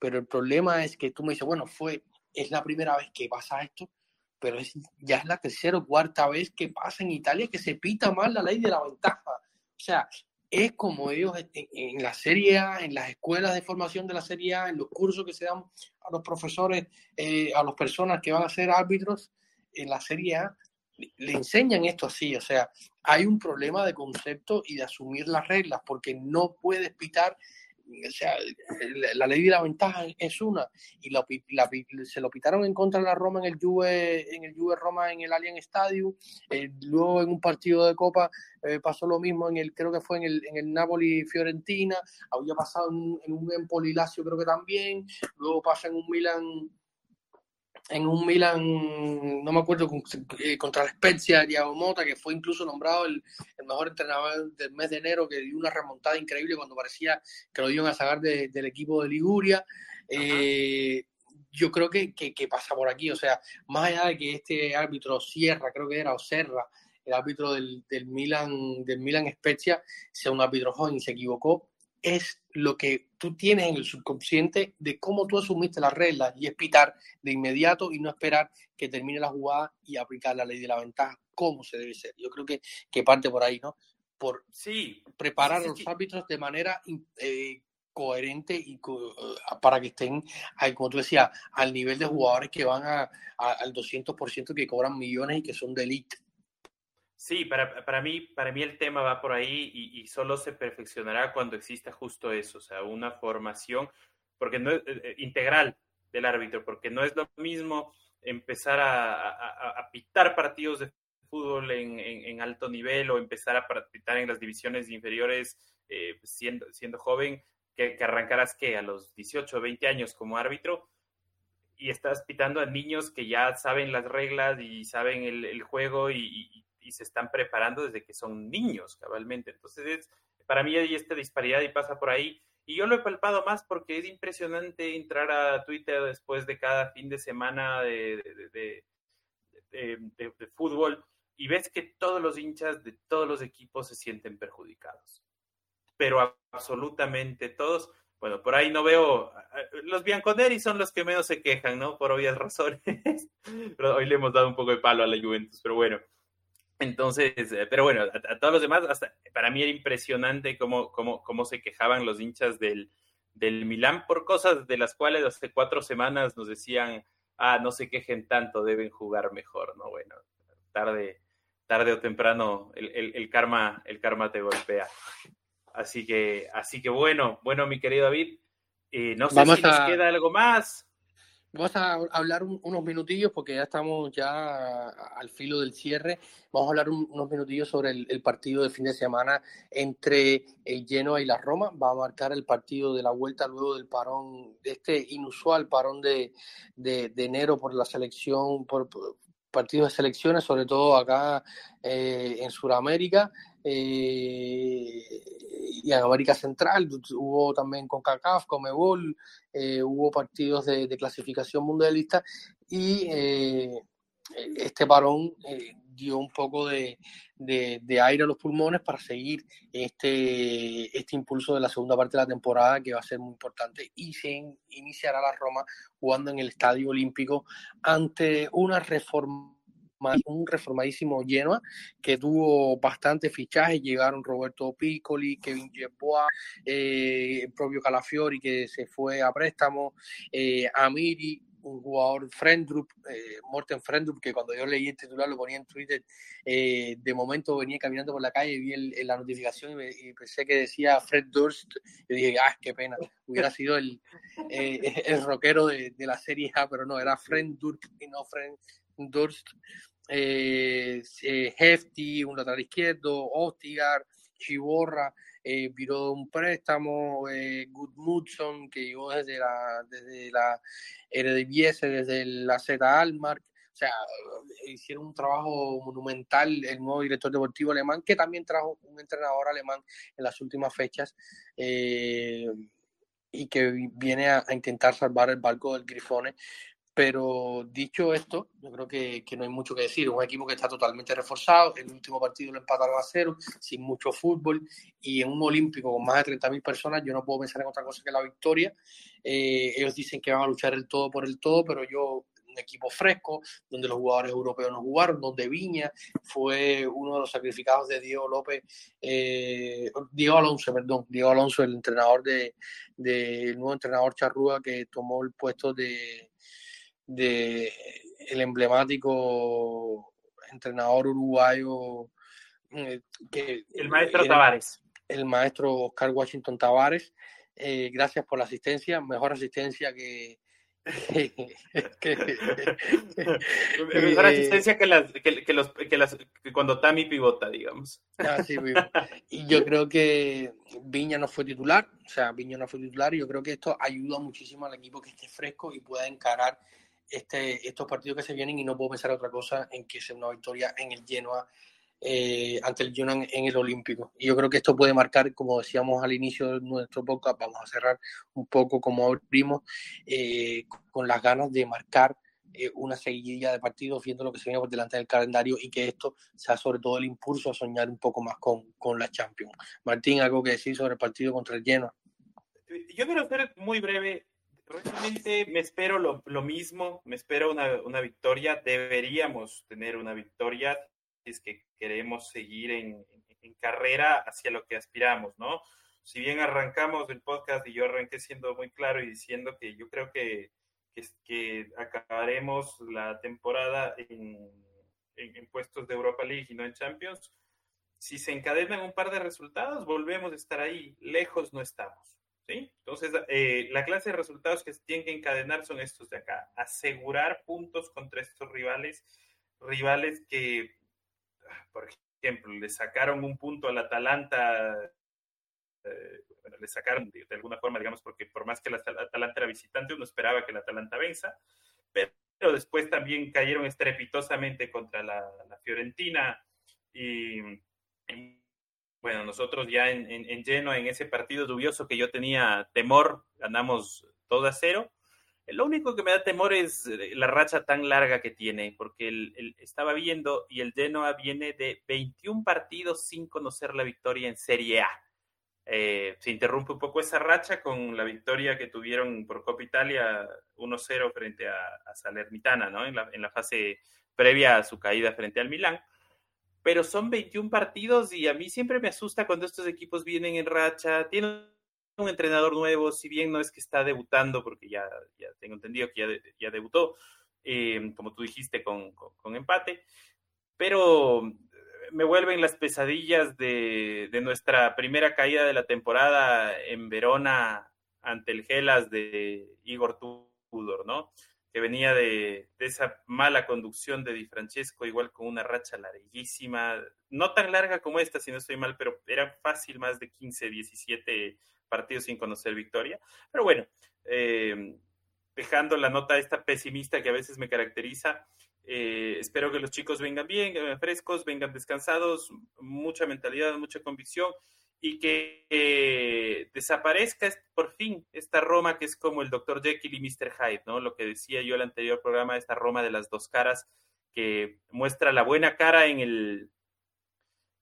pero el problema es que tú me dices, bueno, fue, es la primera vez que pasa esto, pero es, ya es la tercera o cuarta vez que pasa en Italia que se pita mal la ley de la ventaja. O sea, es como ellos en, la Serie A, en las escuelas de formación de la Serie A, en los cursos que se dan a los profesores, eh, a las personas que van a ser árbitros en la Serie A, le enseñan esto así. O sea, hay un problema de concepto y de asumir las reglas, porque no puedes pitar o sea, la ley de la ventaja es una, y la, se lo pitaron en contra de la Roma en el Juve, en el Juve Roma en el Alien Stadium, eh, luego en un partido de Copa eh, pasó lo mismo en el, creo que fue en el, en el Napoli Fiorentina, había pasado en, en un Empoli Lazio creo que también, luego pasa en un Milan en un Milan, no me acuerdo, eh, contra la Spezia, Diego Mota, que fue incluso nombrado el, mejor entrenador del mes de enero, que dio una remontada increíble cuando parecía que lo iban a sacar del equipo de Liguria. Eh, yo creo que, que, pasa por aquí, o sea, más allá de que este árbitro Sierra, creo que era, o Serra, el árbitro del, del Milan, del Milan Spezia, sea un árbitro joven y se equivocó, es lo que tú tienes en el subconsciente de cómo tú asumiste las reglas y es pitar de inmediato y no esperar que termine la jugada y aplicar la ley de la ventaja como se debe ser. Yo creo que, que parte por ahí, ¿no? Por sí, preparar a los árbitros de manera eh, coherente y para que estén, como tú decías, al nivel de jugadores que van a, al 200% que cobran millones y que son de elite. Sí, para, para, mí, para mí el tema va por ahí y, solo se perfeccionará cuando exista justo eso, o sea, una formación porque no eh, eh, integral del árbitro, porque no es lo mismo empezar a, a, pitar partidos de fútbol en, en, alto nivel o empezar a pitar en las divisiones inferiores eh, siendo, siendo joven, que, que arrancarás que a los 18 o 20 años como árbitro y estás pitando a niños que ya saben las reglas y saben el, juego y se están preparando desde que son niños, cabalmente. Entonces, para mí hay esta disparidad y pasa por ahí. Y yo lo he palpado más porque es impresionante entrar a Twitter después de cada fin de semana de, de, fútbol y ves que todos los hinchas de todos los equipos se sienten perjudicados. Pero absolutamente todos. Bueno, por ahí no veo. Los Bianconeri son los que menos se quejan, ¿no? Por obvias razones. Pero hoy le hemos dado un poco de palo a la Juventus. Pero bueno, entonces, eh, pero bueno, a, todos los demás, hasta para mí era impresionante cómo, cómo, cómo se quejaban los hinchas del, del Milán por cosas de las cuales hace cuatro semanas nos decían, ah, no se quejen tanto, deben jugar mejor, ¿no? Bueno, tarde, tarde o temprano el, el, karma, el karma te golpea. Así que, así que bueno, bueno, mi querido David, eh, no sé si nos queda algo más. Vamos a hablar unos minutillos porque ya estamos ya al filo del cierre. Vamos a hablar unos minutillos sobre el, partido de fin de semana entre el Genoa y la Roma. Va a marcar el partido de la vuelta luego del parón, de este inusual parón de, de, enero por la selección, por, partidos de selecciones, sobre todo acá eh, en Sudamérica. Eh, y en América Central hubo también con CACAF, Comebol, eh, hubo partidos de, clasificación mundialista y eh, este parón eh, dio un poco de, aire a los pulmones para seguir este, este impulso de la segunda parte de la temporada que va a ser muy importante y se iniciará la Roma jugando en el Estadio Olímpico ante una reforma un reformadísimo Genoa que tuvo bastante fichajes, llegaron Roberto Piccoli, Kevin Jeboa, eh, el propio Calafiori que se fue a préstamo, eh, Amiri, un jugador Frendrup, eh, Morten Frendrup, que cuando yo leí el titular lo ponía en Twitter, eh, de momento venía caminando por la calle y vi el, la notificación y, pensé que decía Fred Durst, y dije, ah, qué pena, hubiera sido el, el rockero de, de, la serie A, pero no, era Frendrup y no Fred Durst, eh, eh, Hefty, un lateral izquierdo, Ostigar, Chiborra, eh, viró un préstamo, eh, que llegó desde la, desde la Eredivisie, desde la Z Almar, o sea, hicieron un trabajo monumental el nuevo director deportivo alemán, que también trajo un entrenador alemán en las últimas fechas eh, y que viene a, intentar salvar el barco del Grifone. Pero dicho esto, yo creo que, que, no hay mucho que decir. Un equipo que está totalmente reforzado. El último partido lo empataron a cero, sin mucho fútbol. Y en un olímpico con más de 30.000 personas, yo no puedo pensar en otra cosa que la victoria. Eh, ellos dicen que van a luchar el todo por el todo, pero yo un equipo fresco, donde los jugadores europeos no jugaron, donde Viña fue uno de los sacrificados de Diego López, eh, Diego Alonso, perdón, Diego Alonso, el entrenador de, de nuevo entrenador Charrúa que tomó el puesto de, de el emblemático entrenador uruguayo eh, que el maestro Tavares. el maestro Oscar Washington Tavares. Eh, gracias por la asistencia mejor asistencia que, Mejor asistencia que, las, que, los, que, las, cuando Tami pivota, digamos. Ah, y yo creo que Viña no fue titular, o sea, Viña no fue titular, y yo creo que esto ayuda muchísimo al equipo que esté fresco y pueda encarar este, estos partidos que se vienen. Y no puedo pensar otra cosa en que sea una victoria en el Genoa eh, ante el Yunan en el Olímpico. Y yo creo que esto puede marcar, como decíamos al inicio de nuestro podcast, vamos a cerrar un poco como abrimos, eh, con las ganas de marcar eh, una seguidilla de partidos, viendo lo que se viene por delante del calendario y que esto sea sobre todo el impulso a soñar un poco más con, con la Champions. Martín, ¿algo que decir sobre el partido contra el Genoa? Yo quiero ser muy breve. Realmente me espero lo, mismo, me espero una, una victoria. Deberíamos tener una victoria es que queremos seguir en, carrera hacia lo que aspiramos, ¿no? Si bien arrancamos el podcast y yo arranqué siendo muy claro y diciendo que yo creo que, que, acabaremos la temporada en, en, puestos de Europa League y no en Champions, si se encadenan un par de resultados, volvemos a estar ahí, lejos no estamos. ¿Sí? Entonces, eh, la clase de resultados que se tienen que encadenar son estos de acá. Asegurar puntos contra estos rivales, rivales que por ejemplo, le sacaron un punto al Atalanta, eh, le sacaron de, alguna forma, digamos, porque por más que el Atalanta era visitante, uno esperaba que el Atalanta venza, pero después también cayeron estrepitosamente contra la, Fiorentina y, bueno, nosotros ya en, en, en, lleno en ese partido dubioso que yo tenía temor, ganamos 2 a 0 lo único que me da temor es eh, la racha tan larga que tiene, porque él, estaba viendo y el Genoa viene de 21 partidos sin conocer la victoria en Serie A. Eh, se interrumpe un poco esa racha con la victoria que tuvieron por Copa Italia 1-0 frente a, Salernitana, ¿no? En la, en la fase previa a su caída frente al Milán. Pero son 21 partidos y a mí siempre me asusta cuando estos equipos vienen en racha. Tienen un entrenador nuevo, si bien no es que está debutando, porque ya, ya tengo entendido que ya, ya debutó, eh, como tú dijiste, con, con, empate, pero me vuelven las pesadillas de, de, nuestra primera caída de la temporada en Verona ante el Gelas de Igor Tudor, ¿no? Que venía de, esa mala conducción de Di Francesco, igual con una racha larguísima, no tan larga como esta, si no estoy mal, pero era fácil más de 15, 17 partidos sin conocer victoria. Pero bueno, eh, dejando la nota esta pesimista que a veces me caracteriza, eh, espero que los chicos vengan bien, frescos, vengan descansados, mucha mentalidad, mucha convicción y que eh, desaparezca por fin esta Roma que es como el Dr. Jekyll y Mr. Hyde, ¿no? Lo que decía yo en el anterior programa, esta Roma de las dos caras que muestra la buena cara en el,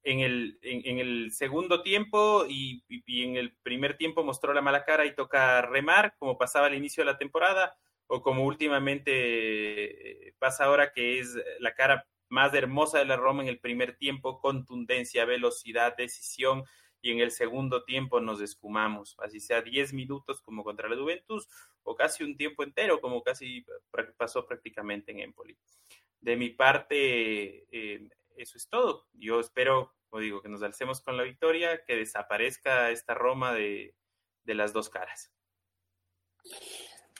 en el, en, el segundo tiempo y, en el primer tiempo mostró la mala cara y toca remar, como pasaba al inicio de la temporada, o como últimamente eh, pasa ahora, que es la cara más hermosa de la Roma en el primer tiempo, contundencia, velocidad, decisión, y en el segundo tiempo nos escumamos, así sea 10 minutos como contra la Juventus, o casi un tiempo entero, como casi pasó prácticamente en Empoli. De mi parte, eh, eso es todo. Yo espero, como digo, que nos alcemos con la victoria, que desaparezca esta Roma de, las dos caras.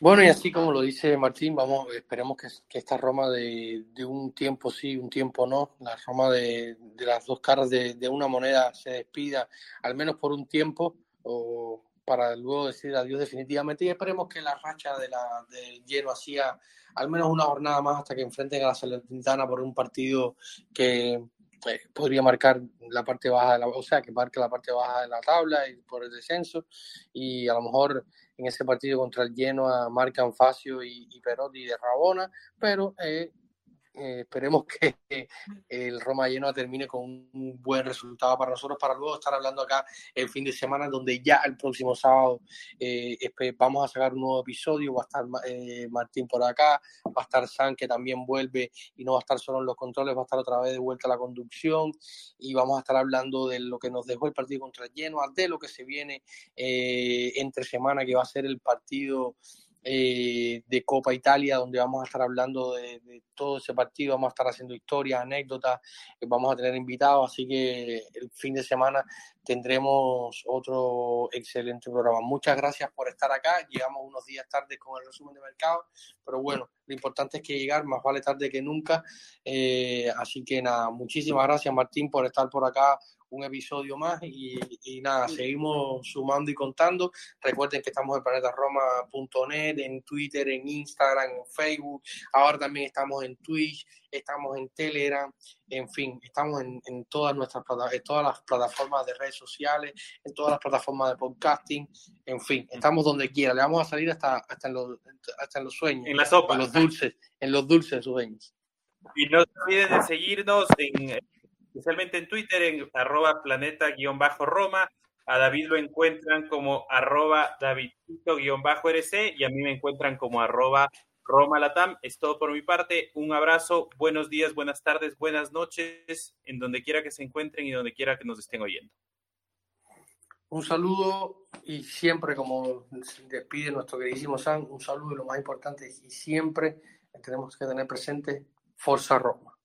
Bueno, y así como lo dice Martín, vamos, esperemos que, esta Roma de, un tiempo sí, un tiempo no, la Roma de, las dos caras de, una moneda se despida, al menos por un tiempo, o para luego decir adiós definitivamente. Y esperemos que la racha de la, del lleno hacía al menos una jornada más hasta que enfrenten a la Salernitana por un partido que pues, podría marcar la parte baja de la, o sea, que marque la parte baja de la tabla y por el descenso. Y a lo mejor en ese partido contra el Genoa marcan Facio y, y Perotti de Rabona, pero eh, eh, esperemos que el Roma lleno termine con un buen resultado para nosotros, para luego estar hablando acá el fin de semana, donde ya el próximo sábado eh, vamos a sacar un nuevo episodio. Va a estar eh, Martín por acá, va a estar San, que también vuelve y no va a estar solo en los controles, va a estar otra vez de vuelta a la conducción. Y vamos a estar hablando de lo que nos dejó el partido contra el Genoa, de lo que se viene entre semana, que va a ser el partido eh, de Copa Italia, donde vamos a estar hablando de, todo ese partido, vamos a estar haciendo historias, anécdotas, eh, vamos a tener invitados, así que el fin de semana tendremos otro excelente programa. Muchas gracias por estar acá, llegamos unos días tarde con el resumen de mercado, pero bueno, lo importante es que llegar, más vale tarde que nunca, eh, así que nada, muchísimas gracias Martín por estar por acá un episodio más y, nada, seguimos sumando y contando. Recuerden que estamos en planetaroma.net, en Twitter, en Instagram, en Facebook, ahora también estamos en Twitch, estamos en Telegram, en fin, estamos en, todas nuestras en todas las plataformas de redes sociales, en todas las plataformas de podcasting, en fin, estamos donde quiera, le vamos a salir hasta, hasta, en, los, hasta en los sueños, en la sopa, en los dulces, en los dulces sueños. Y no se olviden de seguirnos en especialmente en Twitter, en arroba planeta-roma. A David lo encuentran como arroba davidito-rc y a mí me encuentran como arroba Roma Latam. Es todo por mi parte. Un abrazo, buenos días, buenas tardes, buenas noches, en donde quiera que se encuentren y donde quiera que nos estén oyendo. Un saludo y siempre, como despide nuestro queridísimo San, un saludo y lo más importante, y siempre tenemos que tener presente Forza Roma.